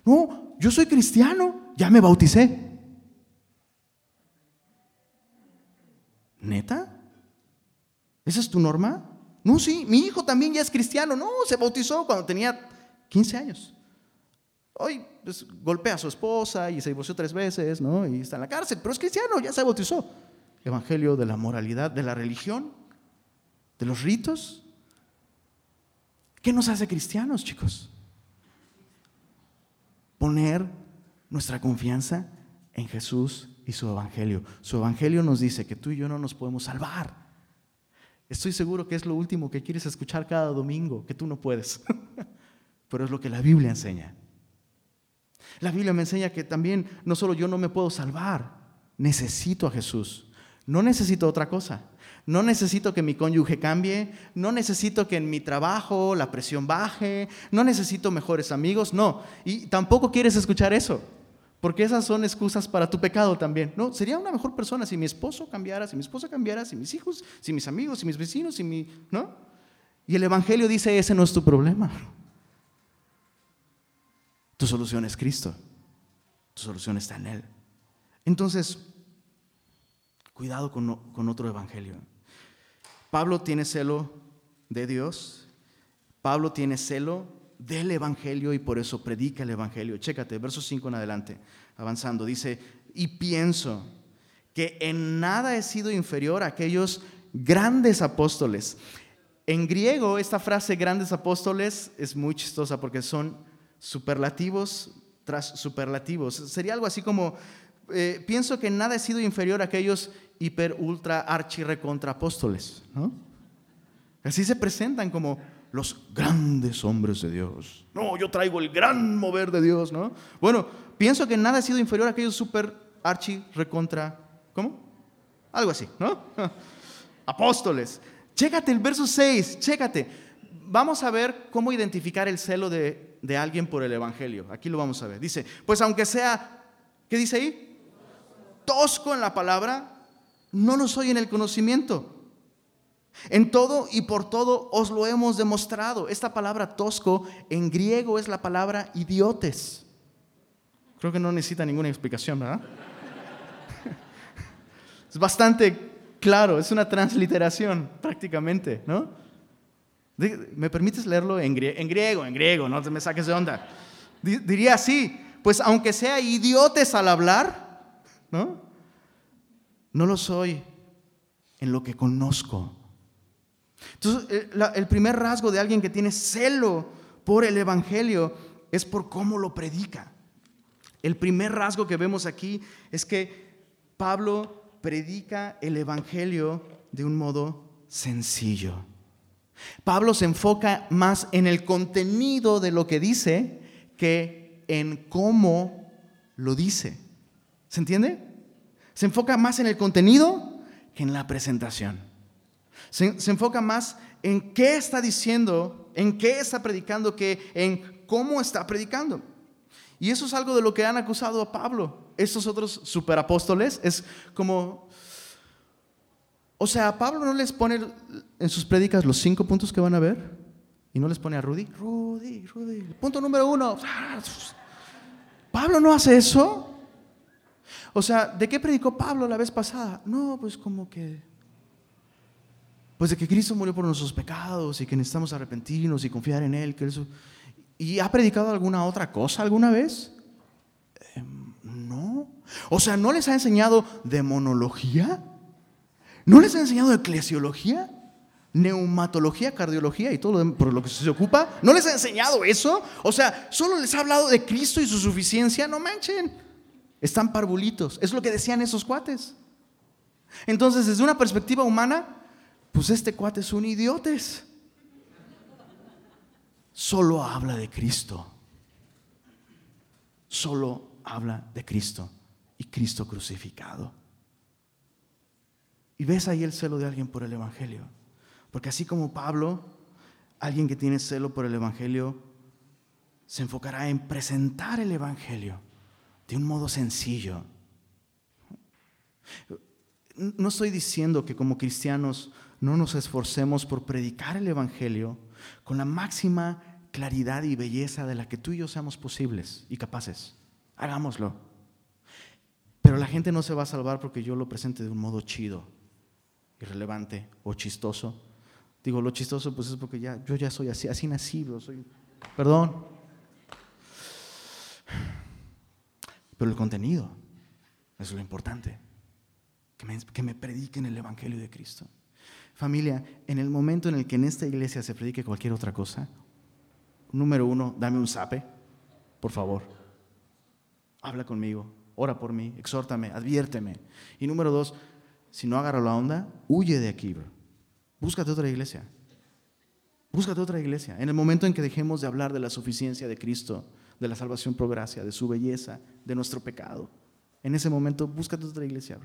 No, yo soy cristiano, ya me bauticé. ¿Neta? ¿Esa es tu norma? No, sí, mi hijo también ya es cristiano. No, se bautizó cuando tenía 15 años. Hoy pues, golpea a su esposa y se divorció tres veces, ¿no? Y está en la cárcel, pero es cristiano, ya se bautizó. Evangelio de la moralidad, de la religión, de los ritos. ¿Qué nos hace cristianos, chicos? Poner nuestra confianza en Jesús y su evangelio. Su evangelio nos dice que tú y yo no nos podemos salvar. Estoy seguro que es lo último que quieres escuchar cada domingo, que tú no puedes. Pero es lo que la Biblia enseña. La Biblia me enseña que también no solo yo no me puedo salvar, necesito a Jesús. No necesito otra cosa. No necesito que mi cónyuge cambie, no necesito que en mi trabajo la presión baje, no necesito mejores amigos, no. Y tampoco quieres escuchar eso. Porque esas son excusas para tu pecado también. No, sería una mejor persona si mi esposo cambiara, si mi esposa cambiara, si mis hijos, si mis amigos, si mis vecinos, si mi, ¿no? Y el evangelio dice, ese no es tu problema. Tu solución es Cristo. Tu solución está en él. Entonces, cuidado con, con otro evangelio. Pablo tiene celo de Dios. Pablo tiene celo del Evangelio y por eso predica el Evangelio. Chécate, verso 5 en adelante, avanzando. Dice, y pienso que en nada he sido inferior a aquellos grandes apóstoles. En griego, esta frase grandes apóstoles es muy chistosa porque son superlativos tras superlativos. Sería algo así como, eh, pienso que en nada he sido inferior a aquellos hiper, ultra, archi, recontra apóstoles. Así se presentan como los grandes hombres de Dios. No, yo traigo el gran mover de Dios, ¿no? Bueno, pienso que nada ha sido inferior a aquellos super archi recontra, ¿cómo? Algo así, ¿no? Apóstoles. Chécate el verso 6, chécate. Vamos a ver cómo identificar el celo de, de alguien por el Evangelio. Aquí lo vamos a ver. Dice, pues aunque sea, ¿qué dice ahí? Tosco en la palabra, no lo soy en el conocimiento. En todo y por todo os lo hemos demostrado. Esta palabra tosco en griego es la palabra idiotes. Creo que no necesita ninguna explicación, ¿verdad? Es bastante claro, es una transliteración prácticamente, ¿no? ¿Me permites leerlo en griego? En griego, en griego, no te me saques de onda. Diría así, pues aunque sea idiotes al hablar, ¿no? No lo soy en lo que conozco. Entonces, eh, el primer rasgo de alguien que tiene celo por el Evangelio es por cómo lo predica. El primer rasgo que vemos aquí es que Pablo predica el Evangelio de un modo sencillo. Pablo se enfoca más en el contenido de lo que dice que en cómo lo dice. ¿Se entiende? Se enfoca más en el contenido que en la presentación. Se, enfoca más en qué está diciendo, en qué está predicando, que en cómo está predicando. Y eso es algo de lo que han acusado a Pablo. Estos otros superapóstoles es como... O sea, Pablo no les pone en sus prédicas los cinco puntos que van a ver y no les pone a Rudy. Rudy, Rudy. Punto número uno. Pablo no hace eso. O sea, ¿de qué predicó Pablo la vez pasada? No, pues como que pues de que Cristo murió por nuestros pecados y que necesitamos arrepentirnos y confiar en Él. Que eso... ¿Y ha predicado alguna otra cosa alguna vez? Em, no. O sea, ¿no les ha enseñado demonología? ¿No les ha enseñado eclesiología? neumatología, cardiología y todo lo por lo que se ocupa. ¿No les ha enseñado eso? O sea, solo les ha hablado de Cristo y su suficiencia. No manchen. Están parvulitos. Es lo que decían esos cuates. Entonces, desde una perspectiva humana, pues este cuate es un idiotes. Solo habla de Cristo. Solo habla de Cristo y Cristo crucificado. Y ves ahí el celo de alguien por el Evangelio. Porque así como Pablo, alguien que tiene celo por el Evangelio, se enfocará en presentar el Evangelio de un modo sencillo. No estoy diciendo que como cristianos no nos esforcemos por predicar el Evangelio con la máxima claridad y belleza de la que tú y yo seamos posibles y capaces. Hagámoslo. Pero la gente no se va a salvar porque yo lo presente de un modo chido, irrelevante o chistoso. Digo, lo chistoso pues es porque ya, yo ya soy así, así nacido, soy, perdón. Pero el contenido es lo importante, que me, que me prediquen el Evangelio de Cristo. Familia, en el momento en el que en esta iglesia se predique cualquier otra cosa, número uno, dame un zape, por favor. Habla conmigo, ora por mí, exhórtame, adviérteme. Y número dos, si no agarro la onda, huye de aquí, bro. Búscate otra iglesia. Búscate otra iglesia. En el momento en que dejemos de hablar de la suficiencia de Cristo, de la salvación por gracia, de su belleza, de nuestro pecado, en ese momento búscate otra iglesia.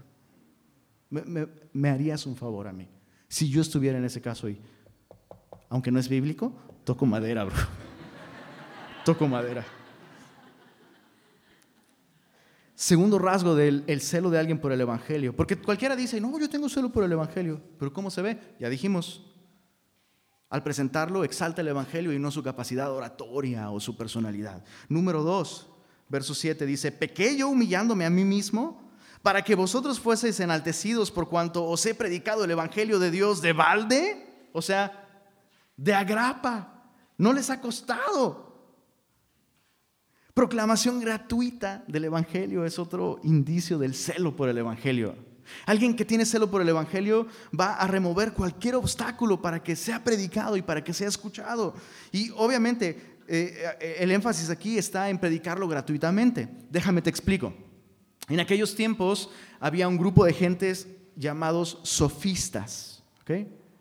Bro. me harías un favor a mí. Si yo estuviera en ese caso y, aunque no es bíblico, toco madera, bro. toco madera. Segundo rasgo del celo de alguien por el Evangelio. Porque cualquiera dice, no, yo tengo celo por el Evangelio. Pero ¿cómo se ve? Ya dijimos, al presentarlo exalta el Evangelio y no su capacidad oratoria o su personalidad. Número dos, verso 7 dice, ¿pequé yo humillándome a mí mismo? Para que vosotros fueseis enaltecidos por cuanto os he predicado el Evangelio de Dios de balde, o sea, de agrapa. No les ha costado. Proclamación gratuita del Evangelio es otro indicio del celo por el Evangelio. Alguien que tiene celo por el Evangelio va a remover cualquier obstáculo para que sea predicado y para que sea escuchado. Y obviamente eh, el énfasis aquí está en predicarlo gratuitamente. Déjame te explico. En aquellos tiempos había un grupo de gentes llamados sofistas.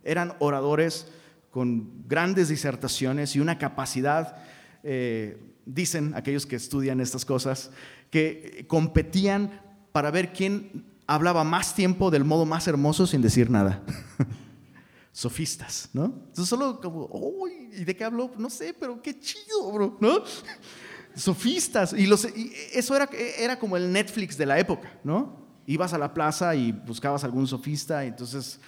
Eran oradores con grandes disertaciones y una capacidad, eh, dicen aquellos que estudian estas cosas, que competían para ver quién hablaba más tiempo del modo más hermoso sin decir nada. Sofistas, ¿no? Entonces solo como, uy, ¿y de qué habló? No sé, pero qué chido, bro, ¿no? Sofistas. Y, los, eso era, era como el Netflix de la época, ¿no? Ibas a la plaza y buscabas algún sofista, y entonces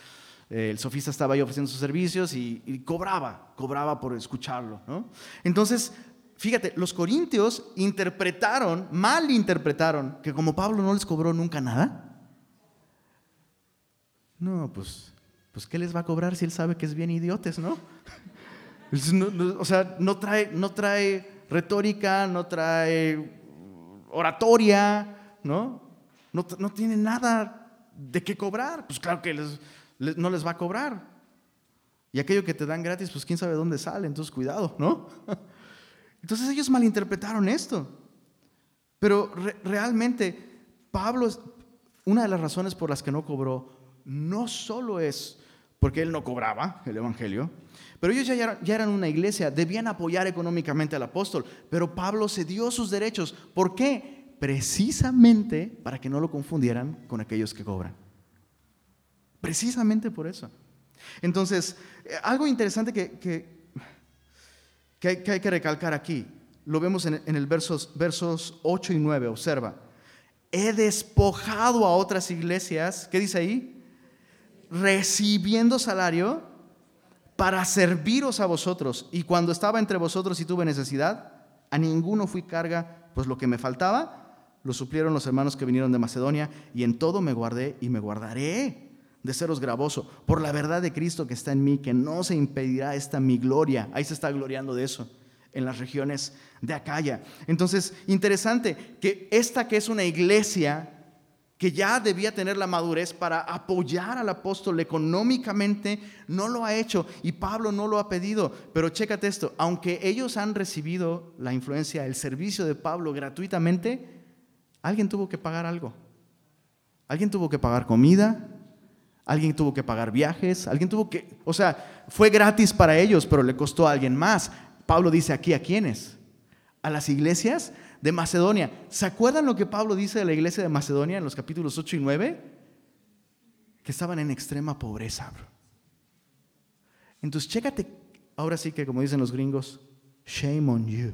eh, el sofista estaba ahí ofreciendo sus servicios y, cobraba, cobraba por escucharlo, ¿no? Entonces, fíjate, los corintios interpretaron, mal interpretaron, que como Pablo no les cobró nunca nada, no, pues, pues ¿qué les va a cobrar si él sabe que es bien idiotes, no? o sea, no trae, no trae retórica, no trae oratoria, ¿no? No, no tiene nada de qué cobrar. Pues claro que no les va a cobrar. Y aquello que te dan gratis, pues quién sabe dónde sale, entonces cuidado, ¿no? Entonces ellos malinterpretaron esto. Pero realmente Pablo, una de las razones por las que no cobró no solo es porque él no cobraba el Evangelio, pero ellos ya, eran una iglesia, debían apoyar económicamente al apóstol, pero Pablo cedió sus derechos. ¿Por qué? Precisamente para que no lo confundieran con aquellos que cobran. Precisamente por eso. Entonces, eh, algo interesante que, que, hay, que recalcar aquí, lo vemos en, el versos, versos 8 y 9, observa. He despojado a otras iglesias, ¿qué dice ahí? Recibiendo salario para serviros a vosotros. Y cuando estaba entre vosotros y tuve necesidad, a ninguno fui carga, pues lo que me faltaba lo suplieron los hermanos que vinieron de Macedonia, y en todo me guardé y me guardaré de seros gravoso, por la verdad de Cristo que está en mí, que no se impedirá esta mi gloria. Ahí se está gloriando de eso en las regiones de Acaya. Entonces, interesante que esta que es una iglesia que ya debía tener la madurez para apoyar al apóstol económicamente, no lo ha hecho y Pablo no lo ha pedido. Pero chécate esto, aunque ellos han recibido la influencia, el servicio de Pablo gratuitamente, alguien tuvo que pagar algo. Alguien tuvo que pagar comida, alguien tuvo que pagar viajes, alguien tuvo que, o sea, fue gratis para ellos, pero le costó a alguien más. Pablo dice aquí a quiénes? A las iglesias de Macedonia. ¿Se acuerdan lo que Pablo dice de la iglesia de Macedonia en los capítulos 8 y 9? Que estaban en extrema pobreza, Entonces, chécate, ahora sí que como dicen los gringos, shame on you.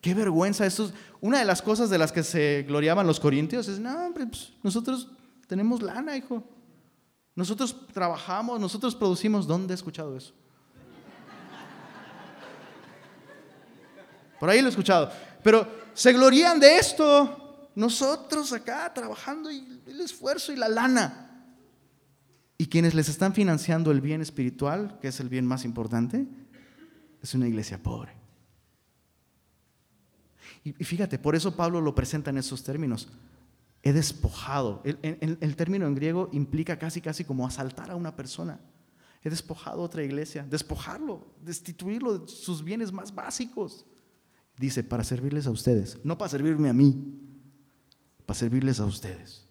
Qué vergüenza. Esto una de las cosas de las que se gloriaban los corintios es, no, hombre, pues, nosotros tenemos lana, hijo. Nosotros trabajamos, nosotros producimos. ¿Dónde he escuchado eso? Por ahí lo he escuchado. Pero se glorían de esto. Nosotros acá trabajando y el esfuerzo y la lana. Y quienes les están financiando el bien espiritual, que es el bien más importante, es una iglesia pobre. Y fíjate, por eso Pablo lo presenta en esos términos. He despojado. El, término en griego implica casi, casi como asaltar a una persona. He despojado a otra iglesia, despojarlo, destituirlo de sus bienes más básicos. Dice, para servirles a ustedes, no para servirme a mí, para servirles a ustedes.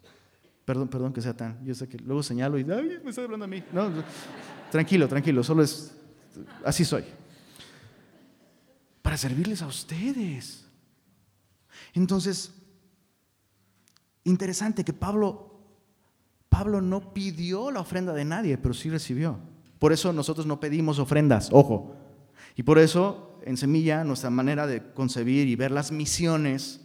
Perdón, perdón que sea tan, yo sé que luego señalo y, ay, me está hablando a mí. No, tranquilo, tranquilo, solo es, así soy. Para servirles a ustedes. Entonces, interesante que Pablo, Pablo no pidió la ofrenda de nadie, pero sí recibió. Por eso nosotros no pedimos ofrendas, ojo. Y por eso en Semilla, nuestra manera de concebir y ver las misiones,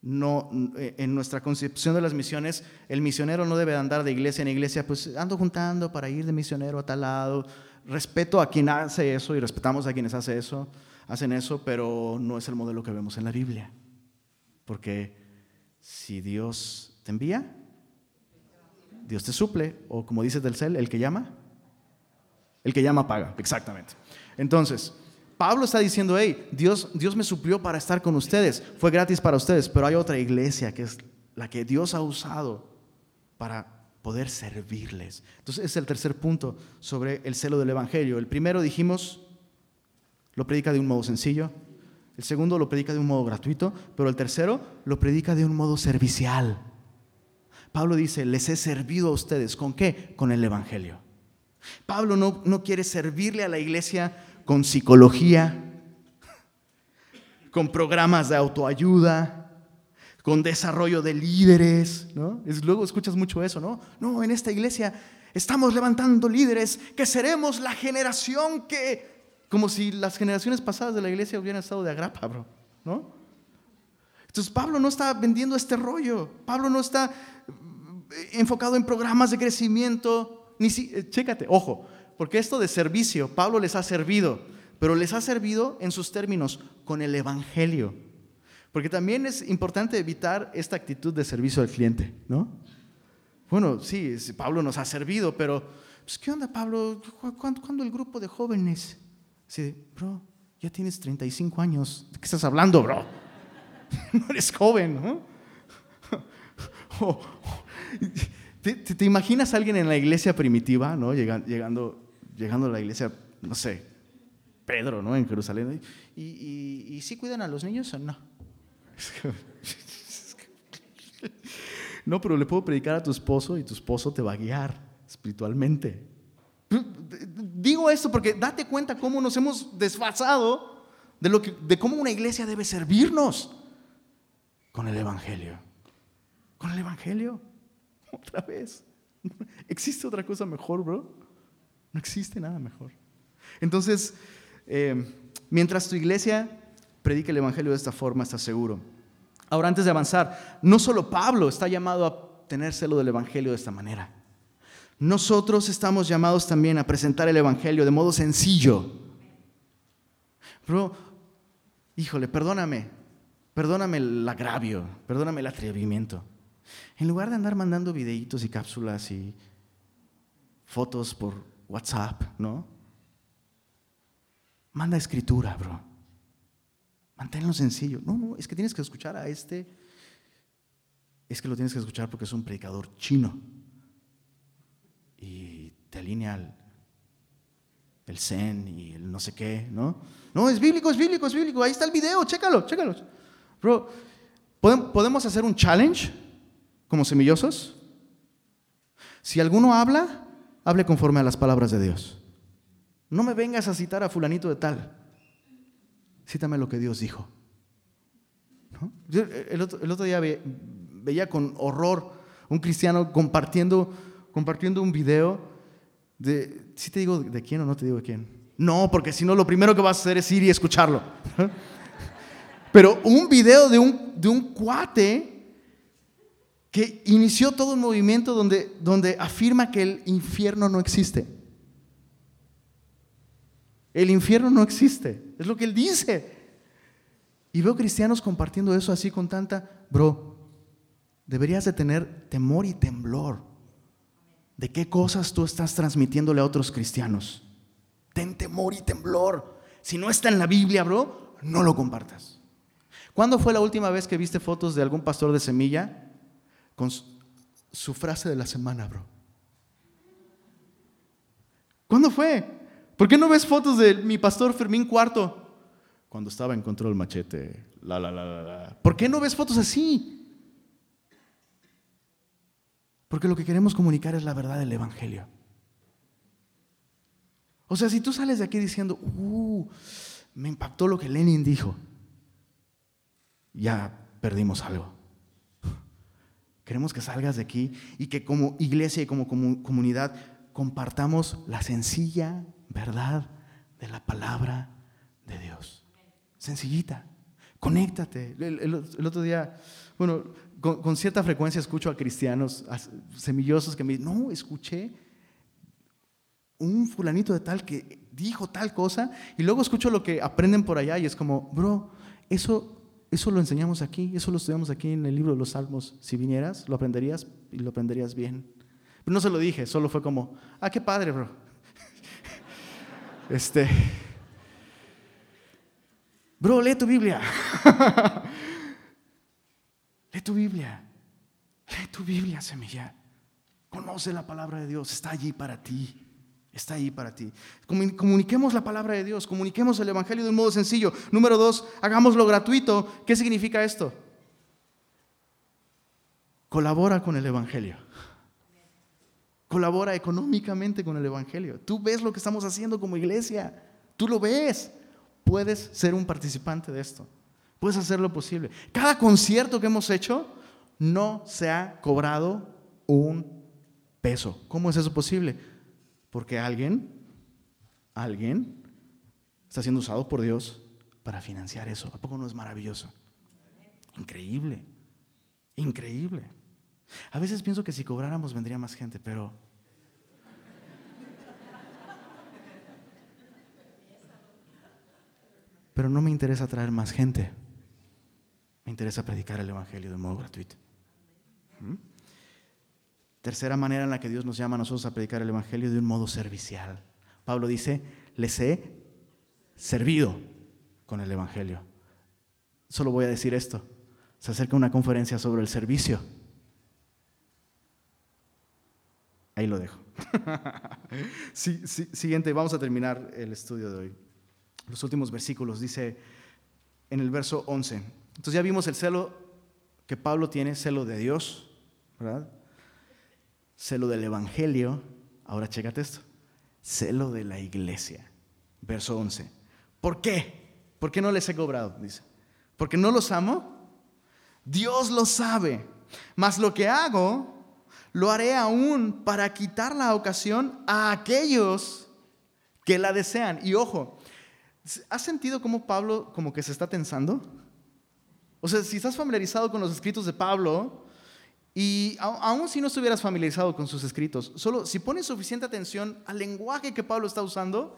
no, eh, en nuestra concepción de las misiones, el misionero no debe andar de iglesia en iglesia, pues ando juntando para ir de misionero a tal lado. Respeto a quien hace eso y respetamos a quienes hace eso, hacen eso, pero no es el modelo que vemos en la Biblia. Porque si Dios te envía, Dios te suple, o como dice del cel, el que llama, el que llama paga, exactamente. Entonces, Pablo está diciendo, hey, Dios, Dios me suplió para estar con ustedes, fue gratis para ustedes, pero hay otra iglesia que es la que Dios ha usado para poder servirles. Entonces, es el tercer punto sobre el celo del Evangelio. El primero dijimos, lo predica de un modo sencillo. El segundo lo predica de un modo gratuito, pero el tercero lo predica de un modo servicial. Pablo dice, les he servido a ustedes. ¿Con qué? Con el Evangelio. Pablo no, no quiere servirle a la iglesia con psicología, con programas de autoayuda, con desarrollo de líderes, ¿no? luego escuchas mucho eso, ¿no? No, en esta iglesia estamos levantando líderes que seremos la generación que, como si las generaciones pasadas de la iglesia hubieran estado de agrapa, bro, ¿no? Entonces Pablo no está vendiendo este rollo, Pablo no está enfocado en programas de crecimiento, ni si, eh, chécate, ojo, porque esto de servicio, Pablo les ha servido, pero les ha servido en sus términos, con el Evangelio. Porque también es importante evitar esta actitud de servicio al cliente, ¿no? Bueno, sí, Pablo nos ha servido, pero pues, ¿qué onda, Pablo? ¿Cuándo, el grupo de jóvenes? Sí, bro, ya tienes 35 años. ¿De qué estás hablando, bro? no eres joven, ¿no? ¿Te, imaginas a alguien en la iglesia primitiva, ¿no? Llegando, llegando, a la iglesia, no sé, Pedro, ¿no? En Jerusalén. ¿Y, y, sí cuidan a los niños o no? No, pero le puedo predicar a tu esposo y tu esposo te va a guiar espiritualmente. Digo esto porque date cuenta cómo nos hemos desfasado de, lo que, de cómo una iglesia debe servirnos con el Evangelio. Con el Evangelio. Otra vez. ¿Existe otra cosa mejor, bro? No existe nada mejor. Entonces, eh, mientras tu iglesia predica el Evangelio de esta forma, estás seguro Ahora, antes de avanzar, no solo Pablo está llamado a tener celo del Evangelio de esta manera. Nosotros estamos llamados también a presentar el Evangelio de modo sencillo. Pero, híjole, perdóname, perdóname el agravio, perdóname el atrevimiento. En lugar de andar mandando videitos y cápsulas y fotos por WhatsApp, ¿no? Manda escritura, bro. Manténlo sencillo. No, no, es que tienes que escuchar a este. Es que lo tienes que escuchar porque es un predicador chino. Y te alinea el, el zen y el no sé qué, ¿no? No, es bíblico, es bíblico, es bíblico. Ahí está el video, chécalo, chécalo. Bro, ¿podemos hacer un challenge como semillosos? Si alguno habla, hable conforme a las palabras de Dios. No me vengas a citar a fulanito de tal. Cítame lo que Dios dijo. el, otro, día veía con horror un cristiano compartiendo, compartiendo un video de, si te digo de quién o no te digo de quién. No, porque si no lo primero que vas a hacer es ir y escucharlo. Pero un video de un, de un cuate que inició todo un movimiento donde, donde afirma que el infierno no existe. El infierno no existe. Es lo que él dice. Y veo cristianos compartiendo eso así con tanta, bro, deberías de tener temor y temblor de qué cosas tú estás transmitiéndole a otros cristianos. Ten temor y temblor. Si no está en la Biblia, bro, no lo compartas. ¿Cuándo fue la última vez que viste fotos de algún pastor de semilla con su frase de la semana, bro? ¿Cuándo fue? ¿Por qué no ves fotos de mi pastor Fermín Cuarto cuando estaba en control machete? La, la, la, la, ¿Por qué no ves fotos así? Porque lo que queremos comunicar es la verdad del Evangelio. O sea, si tú sales de aquí diciendo, uh, me impactó lo que Lenin dijo, ya perdimos algo. Queremos que salgas de aquí y que como iglesia y como comunidad compartamos la sencilla verdad de la palabra de Dios. Sencillita. Conéctate. El, otro día, bueno, con, cierta frecuencia escucho a cristianos semillosos que me dicen, no, escuché un fulanito de tal que dijo tal cosa y luego escucho lo que aprenden por allá y es como, bro, eso, eso lo enseñamos aquí, eso lo estudiamos aquí en el libro de los Salmos. Si vinieras, lo aprenderías y lo aprenderías bien. Pero no se lo dije, solo fue como, ah, qué padre, bro. Este. Bro, lee tu Biblia. lee tu Biblia. Lee tu Biblia, semilla. Conoce la palabra de Dios. Está allí para ti. Está ahí para ti. Comuniquemos la palabra de Dios, comuniquemos el Evangelio de un modo sencillo. Número dos, hagámoslo gratuito. ¿Qué significa esto? Colabora con el Evangelio. colabora económicamente con el Evangelio. Tú ves lo que estamos haciendo como iglesia. Tú lo ves. Puedes ser un participante de esto. Puedes hacer lo posible. Cada concierto que hemos hecho no se ha cobrado un peso. ¿Cómo es eso posible? Porque alguien, alguien está siendo usado por Dios para financiar eso. ¿A poco no es maravilloso? Increíble, increíble. A veces pienso que si cobráramos vendría más gente, pero... Pero no me interesa traer más gente. Me interesa predicar el Evangelio de modo gratuito. ¿Mm? Tercera manera en la que Dios nos llama a nosotros a predicar el Evangelio de un modo servicial. Pablo dice, les he servido con el Evangelio. Solo voy a decir esto. Se acerca una conferencia sobre el servicio. Ahí lo dejo. siguiente, vamos a terminar el estudio de hoy. Los últimos versículos dice en el verso 11. Entonces ya vimos el celo que Pablo tiene, celo de Dios, ¿verdad? Celo del Evangelio. Ahora chécate esto. Celo de la iglesia. Verso 11. ¿Por qué? ¿Por qué no les he cobrado? Dice. ¿Porque no los amo? Dios lo sabe. Mas lo que hago lo haré aún para quitar la ocasión a aquellos que la desean. Y ojo, ¿has sentido cómo Pablo como que se está tensando? O sea, si estás familiarizado con los escritos de Pablo, y aún si no estuvieras familiarizado con sus escritos, solo si pones suficiente atención al lenguaje que Pablo está usando,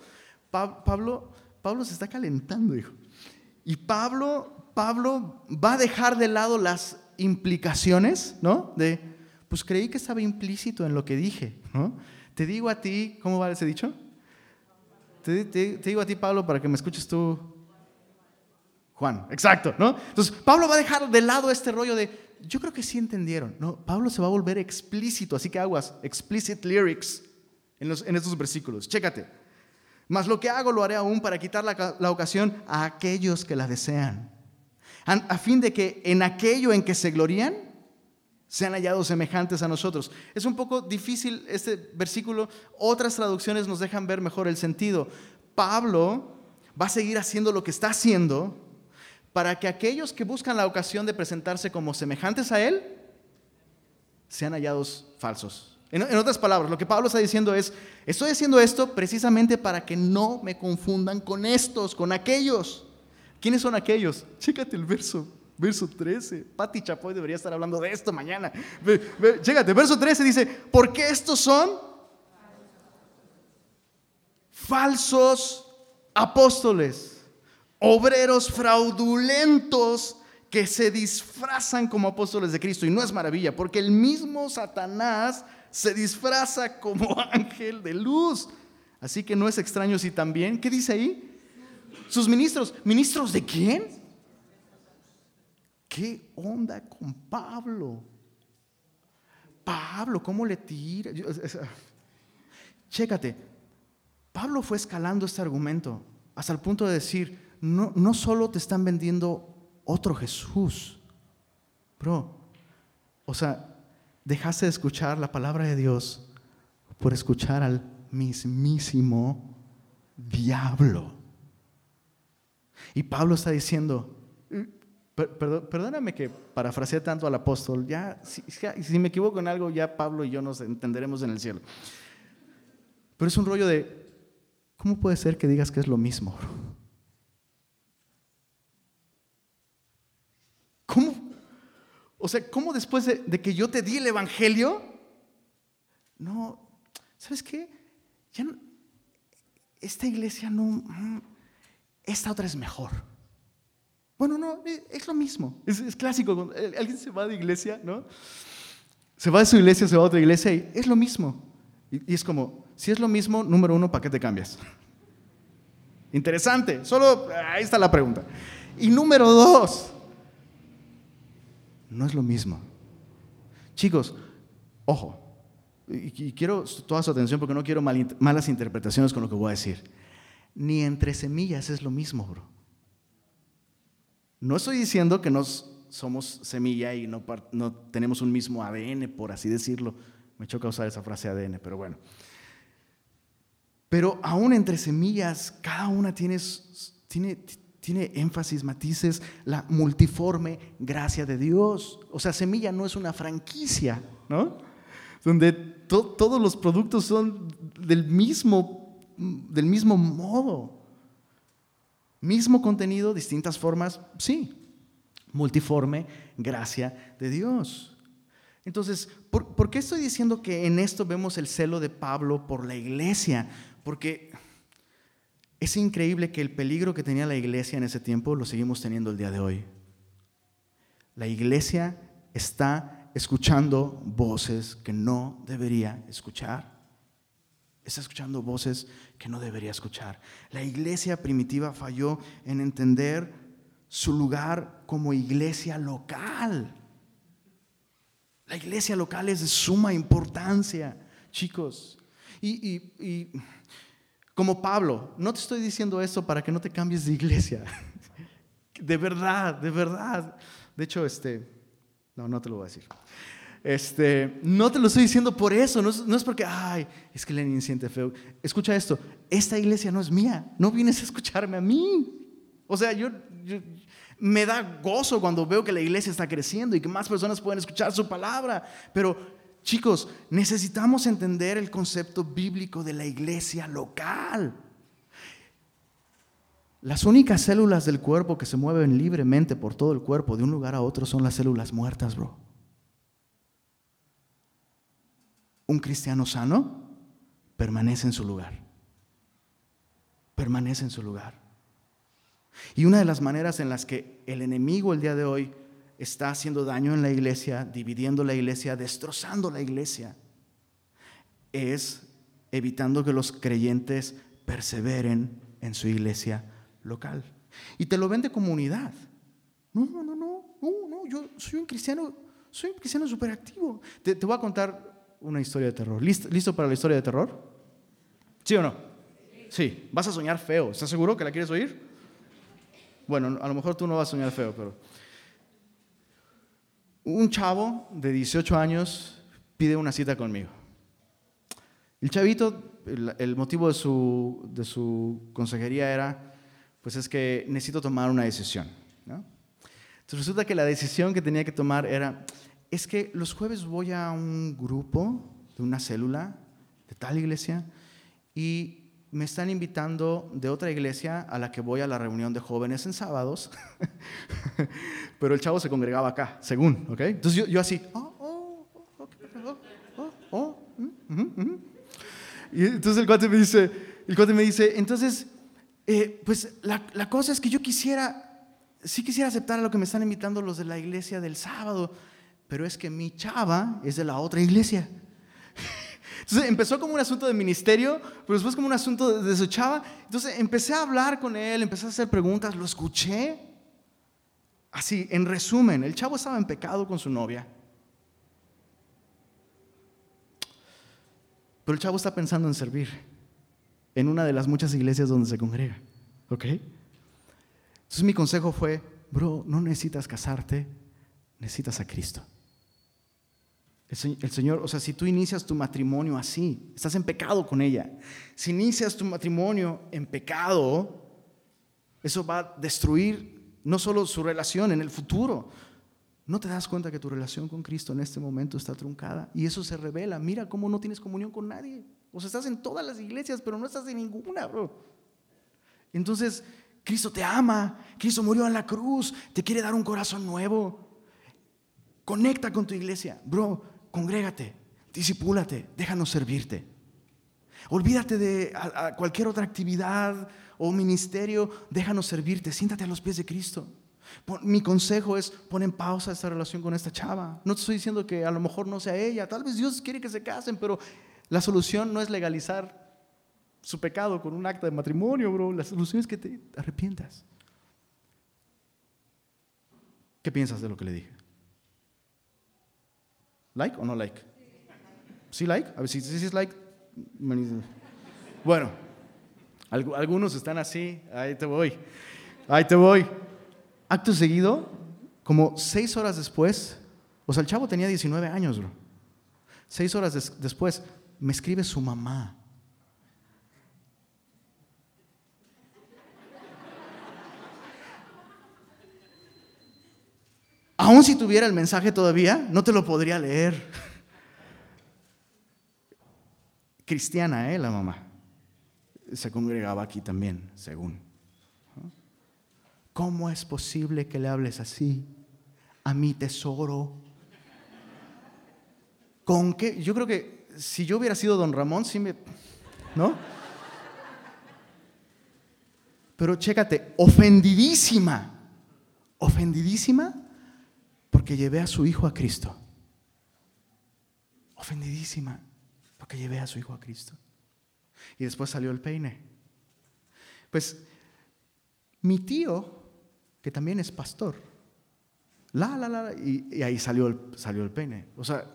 Pablo, Pablo se está calentando, hijo. Y Pablo, Pablo va a dejar de lado las implicaciones, ¿no? De, pues creí que estaba implícito en lo que dije. ¿no? Te digo a ti, ¿cómo va ese dicho? Te, digo a ti, Pablo, para que me escuches tú. Juan, exacto, ¿no? Entonces, Pablo va a dejar de lado este rollo de, yo creo que sí entendieron, ¿no? Pablo se va a volver explícito, así que aguas, explicit lyrics en, en estos versículos. Chécate. Mas lo que hago lo haré aún para quitar la, ocasión a aquellos que la desean, a fin de que en aquello en que se glorían, se han hallado semejantes a nosotros. Es un poco difícil este versículo, otras traducciones nos dejan ver mejor el sentido. Pablo va a seguir haciendo lo que está haciendo para que aquellos que buscan la ocasión de presentarse como semejantes a él sean hallados falsos. En, otras palabras, lo que Pablo está diciendo es, estoy haciendo esto precisamente para que no me confundan con estos, con aquellos. ¿Quiénes son aquellos? Chécate el verso Verso 13. Pati Chapoy debería estar hablando de esto mañana. Chécate, verso 13 dice, porque estos son falsos apóstoles, obreros fraudulentos que se disfrazan como apóstoles de Cristo. Y no es maravilla, porque el mismo Satanás se disfraza como ángel de luz. Así que no es extraño si también, ¿qué dice ahí? Sus ministros, ¿ministros de quién? ¿Qué onda con Pablo? Pablo, ¿cómo le tira? Chécate, Pablo fue escalando este argumento hasta el punto de decir, no, no solo te están vendiendo otro Jesús, bro, o sea, dejaste de escuchar la palabra de Dios por escuchar al mismísimo diablo. Y Pablo está diciendo, perdóname que parafraseé tanto al apóstol. Ya, si, me equivoco en algo, ya Pablo y yo nos entenderemos en el cielo. Pero es un rollo de, ¿cómo puede ser que digas que es lo mismo? ¿Cómo? O sea, ¿cómo después de, que yo te di el Evangelio? No, ¿sabes qué? Esta iglesia no, mm, esta otra es mejor. Bueno, no, e, es lo mismo. Es, clásico. Alguien se va de iglesia, ¿no? Se va de su iglesia, se va a otra iglesia y es lo mismo. Y, es como, si es lo mismo, número uno, ¿para qué te cambias? Interesante. Solo ahí está la pregunta. Y número dos, no es lo mismo. Chicos, ojo, y, quiero toda su atención porque no quiero malas interpretaciones con lo que voy a decir. Ni entre semillas es lo mismo, bro. No estoy diciendo que no somos semilla y no, no tenemos un mismo ADN, por así decirlo. Me choca usar esa frase ADN, pero bueno. Pero aún entre semillas, cada una tiene, tiene, tiene énfasis, matices, la multiforme gracia de Dios. O sea, semilla no es una franquicia, ¿no? Donde todos los productos son del mismo, del mismo modo. Mismo contenido, distintas formas, sí. Multiforme gracia de Dios. Entonces, ¿por, ¿por, qué estoy diciendo que en esto vemos el celo de Pablo por la iglesia? Porque es increíble que el peligro que tenía la iglesia en ese tiempo lo seguimos teniendo el día de hoy. La iglesia está escuchando voces que no debería escuchar. Está escuchando voces que no debería escuchar. La iglesia primitiva falló en entender su lugar como iglesia local. La iglesia local es de suma importancia, chicos. Y, como Pablo, no te estoy diciendo esto para que no te cambies de iglesia. De verdad, de verdad. De hecho, este, no, no te lo voy a decir. Este, no te lo estoy diciendo por eso, no es, porque, ay, es que Lenin siente feo. Escucha esto, esta iglesia no es mía, no vienes a escucharme a mí. O sea, yo, me da gozo cuando veo que la iglesia está creciendo y que más personas pueden escuchar su palabra, pero Chicos, necesitamos entender el concepto bíblico de la iglesia local. Las únicas células del cuerpo que se mueven libremente por todo el cuerpo de un lugar a otro son las células muertas, bro. Un cristiano sano permanece en su lugar. Permanece en su lugar. Y una de las maneras en las que el enemigo el día de hoy está haciendo daño en la iglesia, dividiendo la iglesia, destrozando la iglesia, es evitando que los creyentes perseveren en su iglesia local. Y te lo vende como unidad. No, no, no, no, no, no, yo soy un cristiano, soy un cristiano súper activo. Te, voy a contar una historia de terror. ¿Listo, ¿Listo para la historia de terror? ¿Sí o no? Sí, vas a soñar feo. ¿Estás seguro que la quieres oír? Bueno, a lo mejor tú no vas a soñar feo, pero un chavo de 18 años pide una cita conmigo. El chavito, el, motivo de su, de su, consejería era, pues es que necesito tomar una decisión. Entonces resulta que la decisión que tenía que tomar era, es que los jueves voy a un grupo de una célula de tal iglesia y me están invitando de otra iglesia a la que voy a la reunión de jóvenes en sábados, pero el chavo se congregaba acá, según, ¿ok? Entonces yo, así, oh, oh, oh, oh, oh mm, mm, y entonces el cuate me dice, el cuate me dice, entonces, eh, pues la, la cosa es que yo quisiera, sí quisiera aceptar a lo que me están invitando los de la iglesia del sábado, pero es que mi chava es de la otra iglesia. Entonces empezó como un asunto de ministerio, pero después como un asunto de, su chava. Entonces empecé a hablar con él, empecé a hacer preguntas, lo escuché. Así, en resumen, el chavo estaba en pecado con su novia. Pero el chavo está pensando en servir en una de las muchas iglesias donde se congrega. ¿Ok? Entonces mi consejo fue, bro, no necesitas casarte, necesitas a Cristo. El, Señor, o sea, si tú inicias tu matrimonio así, estás en pecado con ella. Si inicias tu matrimonio en pecado, eso va a destruir no solo su relación en el futuro. No te das cuenta que tu relación con Cristo en este momento está truncada y eso se revela. Mira cómo no tienes comunión con nadie. O sea, estás en todas las iglesias, pero no estás en ninguna, bro. Entonces, Cristo te ama, Cristo murió en la cruz, te quiere dar un corazón nuevo. Conecta con tu iglesia, bro congrégate, disipúlate, déjanos servirte. Olvídate de cualquier otra actividad o ministerio, déjanos servirte, siéntate a los pies de Cristo. Mi consejo es pon en pausa esta relación con esta chava. No te estoy diciendo que a lo mejor no sea ella, tal vez Dios quiere que se casen, pero la solución no es legalizar su pecado con un acta de matrimonio, bro. La solución es que te arrepientas. ¿Qué piensas de lo que le dije? ¿Like o no like? ¿Sí like? A ver si es like. Bueno, algunos están así, ahí te voy, ahí te voy. Acto seguido, como seis horas después, o sea, el chavo tenía 19 años, bro. Seis horas después me escribe su mamá. Aún si tuviera el mensaje todavía, no te lo podría leer. Cristiana, ¿eh? La mamá. Se congregaba aquí también, según. ¿Cómo es posible que le hables así a mi tesoro? ¿Con qué? Yo creo que si yo hubiera sido don Ramón, sí me... ¿No? Pero chécate, ofendidísima, ofendidísima porque llevé a su hijo a Cristo. Ofendidísima porque llevé a su hijo a Cristo. Y después salió el peine. Pues mi tío que también es pastor. La, la, la, y, ahí salió el, salió el pene. O sea,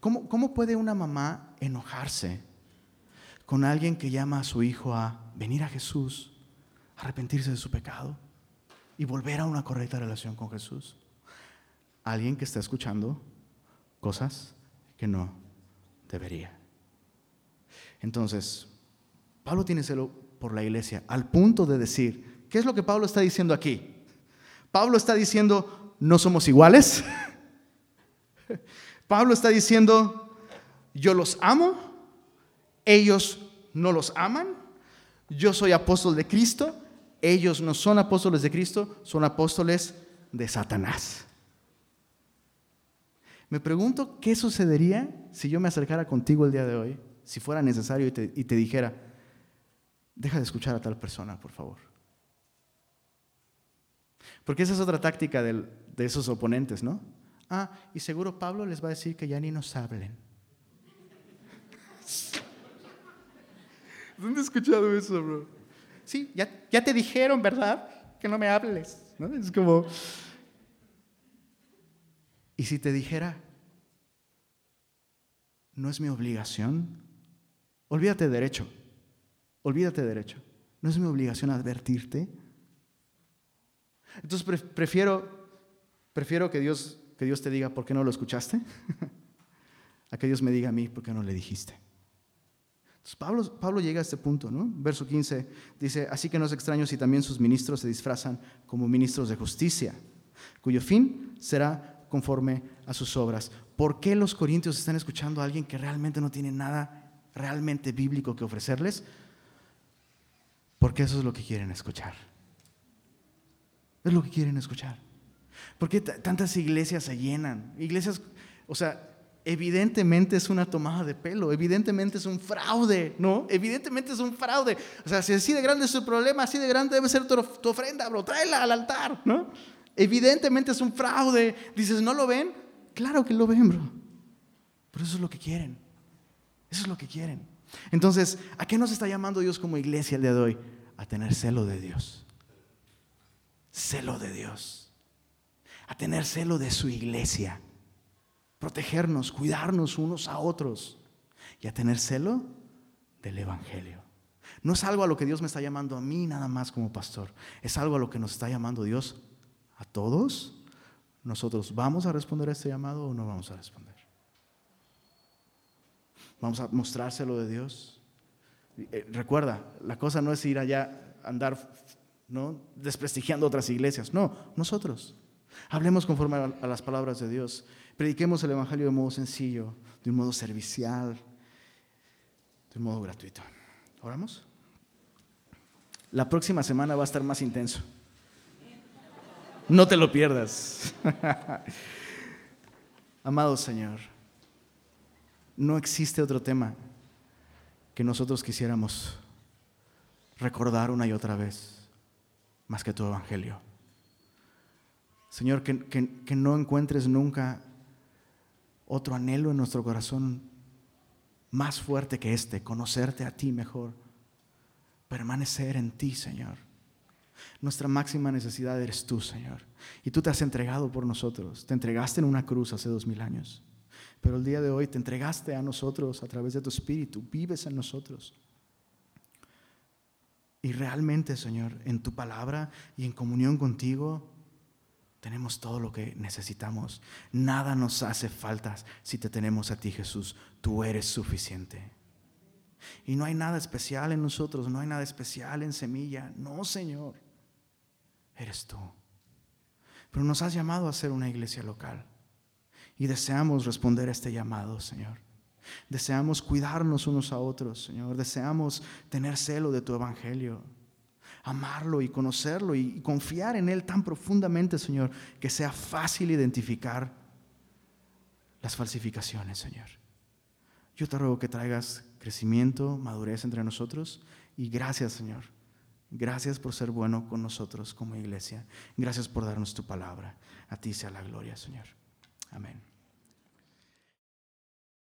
¿cómo, ¿cómo puede una mamá enojarse con alguien que llama a su hijo a venir a Jesús, arrepentirse de su pecado y volver a una correcta relación con Jesús? Alguien que está escuchando cosas que no debería. Entonces, Pablo tiene celo por la iglesia, al punto de decir, ¿qué es lo que Pablo está diciendo aquí? Pablo está diciendo, no somos iguales. Pablo está diciendo, yo los amo, ellos no los aman, yo soy apóstol de Cristo, ellos no son apóstoles de Cristo, son apóstoles de Satanás. Me pregunto qué sucedería si yo me acercara contigo el día de hoy, si fuera necesario y te, y te dijera, deja de escuchar a tal persona, por favor. Porque esa es otra táctica de esos oponentes, ¿no? Ah, y seguro Pablo les va a decir que ya ni nos hablen. ¿Dónde has escuchado eso, bro? Sí, ya, ya te dijeron, ¿verdad? Que no me hables. ¿no? Es como... Y si te dijera, no es mi obligación, olvídate de derecho, olvídate de derecho, no es mi obligación advertirte entonces prefiero, prefiero que, Dios, que Dios te diga, ¿por qué no lo escuchaste? a que Dios me diga a mí, ¿por qué no le dijiste? Entonces Pablo, Pablo llega a este punto, ¿no? Verso 15 dice, así que no es extraño si también sus ministros se disfrazan como ministros de justicia, cuyo fin será conforme a sus obras. ¿Por qué los corintios están escuchando a alguien que realmente no tiene nada realmente bíblico que ofrecerles? Porque eso es lo que quieren escuchar. Es lo que quieren escuchar. ¿Por qué tantas iglesias se llenan? Iglesias, o sea, evidentemente es una tomada de pelo, evidentemente es un fraude, ¿no? Evidentemente es un fraude. O sea, si así de grande es el problema, así de grande debe ser tu, ofrenda, bro, tráela al altar, ¿no? Evidentemente es un fraude. Dices, ¿no lo ven? Claro que lo ven, bro. Pero eso es lo que quieren. Eso es lo que quieren. Entonces, ¿a qué nos está llamando Dios como iglesia el día de hoy? A tener celo de Dios celo de Dios, a tener celo de su iglesia, protegernos, cuidarnos unos a otros y a tener celo del Evangelio. No es algo a lo que Dios me está llamando a mí nada más como pastor, es algo a lo que nos está llamando Dios a todos. Nosotros vamos a responder a este llamado o no vamos a responder. Vamos a mostrárselo de Dios. Eh, recuerda, la cosa no es ir allá, andar ¿no? desprestigiando otras iglesias. No, nosotros. Hablemos conforme a las palabras de Dios. Prediquemos el Evangelio de modo sencillo, de un modo servicial, de un modo gratuito. ¿Oramos? La próxima semana va a estar más intenso. No te lo pierdas. Amado Señor, no existe otro tema que nosotros quisiéramos recordar una y otra vez más que tu evangelio. Señor, que, que, no encuentres nunca otro anhelo en nuestro corazón más fuerte que este, conocerte a ti mejor, permanecer en ti, Señor. Nuestra máxima necesidad eres tú, Señor. Y tú te has entregado por nosotros. Te entregaste en una cruz hace dos mil años. Pero el día de hoy te entregaste a nosotros a través de tu Espíritu. Vives en nosotros. Y realmente, Señor, en tu palabra y en comunión contigo, Tenemos todo lo que necesitamos. Nada nos hace falta si te tenemos a ti, Jesús. Tú eres suficiente. Y no hay nada especial en nosotros, no hay nada especial en semilla. No, Señor. Eres tú. Pero nos has llamado a ser una iglesia local. Y deseamos responder a este llamado, Señor. Deseamos cuidarnos unos a otros, Señor. Deseamos tener celo de tu evangelio. Amarlo y conocerlo y confiar en Él tan profundamente, Señor, que sea fácil identificar las falsificaciones, Señor. Yo te ruego que traigas crecimiento, madurez entre nosotros y gracias, Señor. Gracias por ser bueno con nosotros como iglesia. Gracias por darnos tu palabra. A ti sea la gloria, Señor. Amén.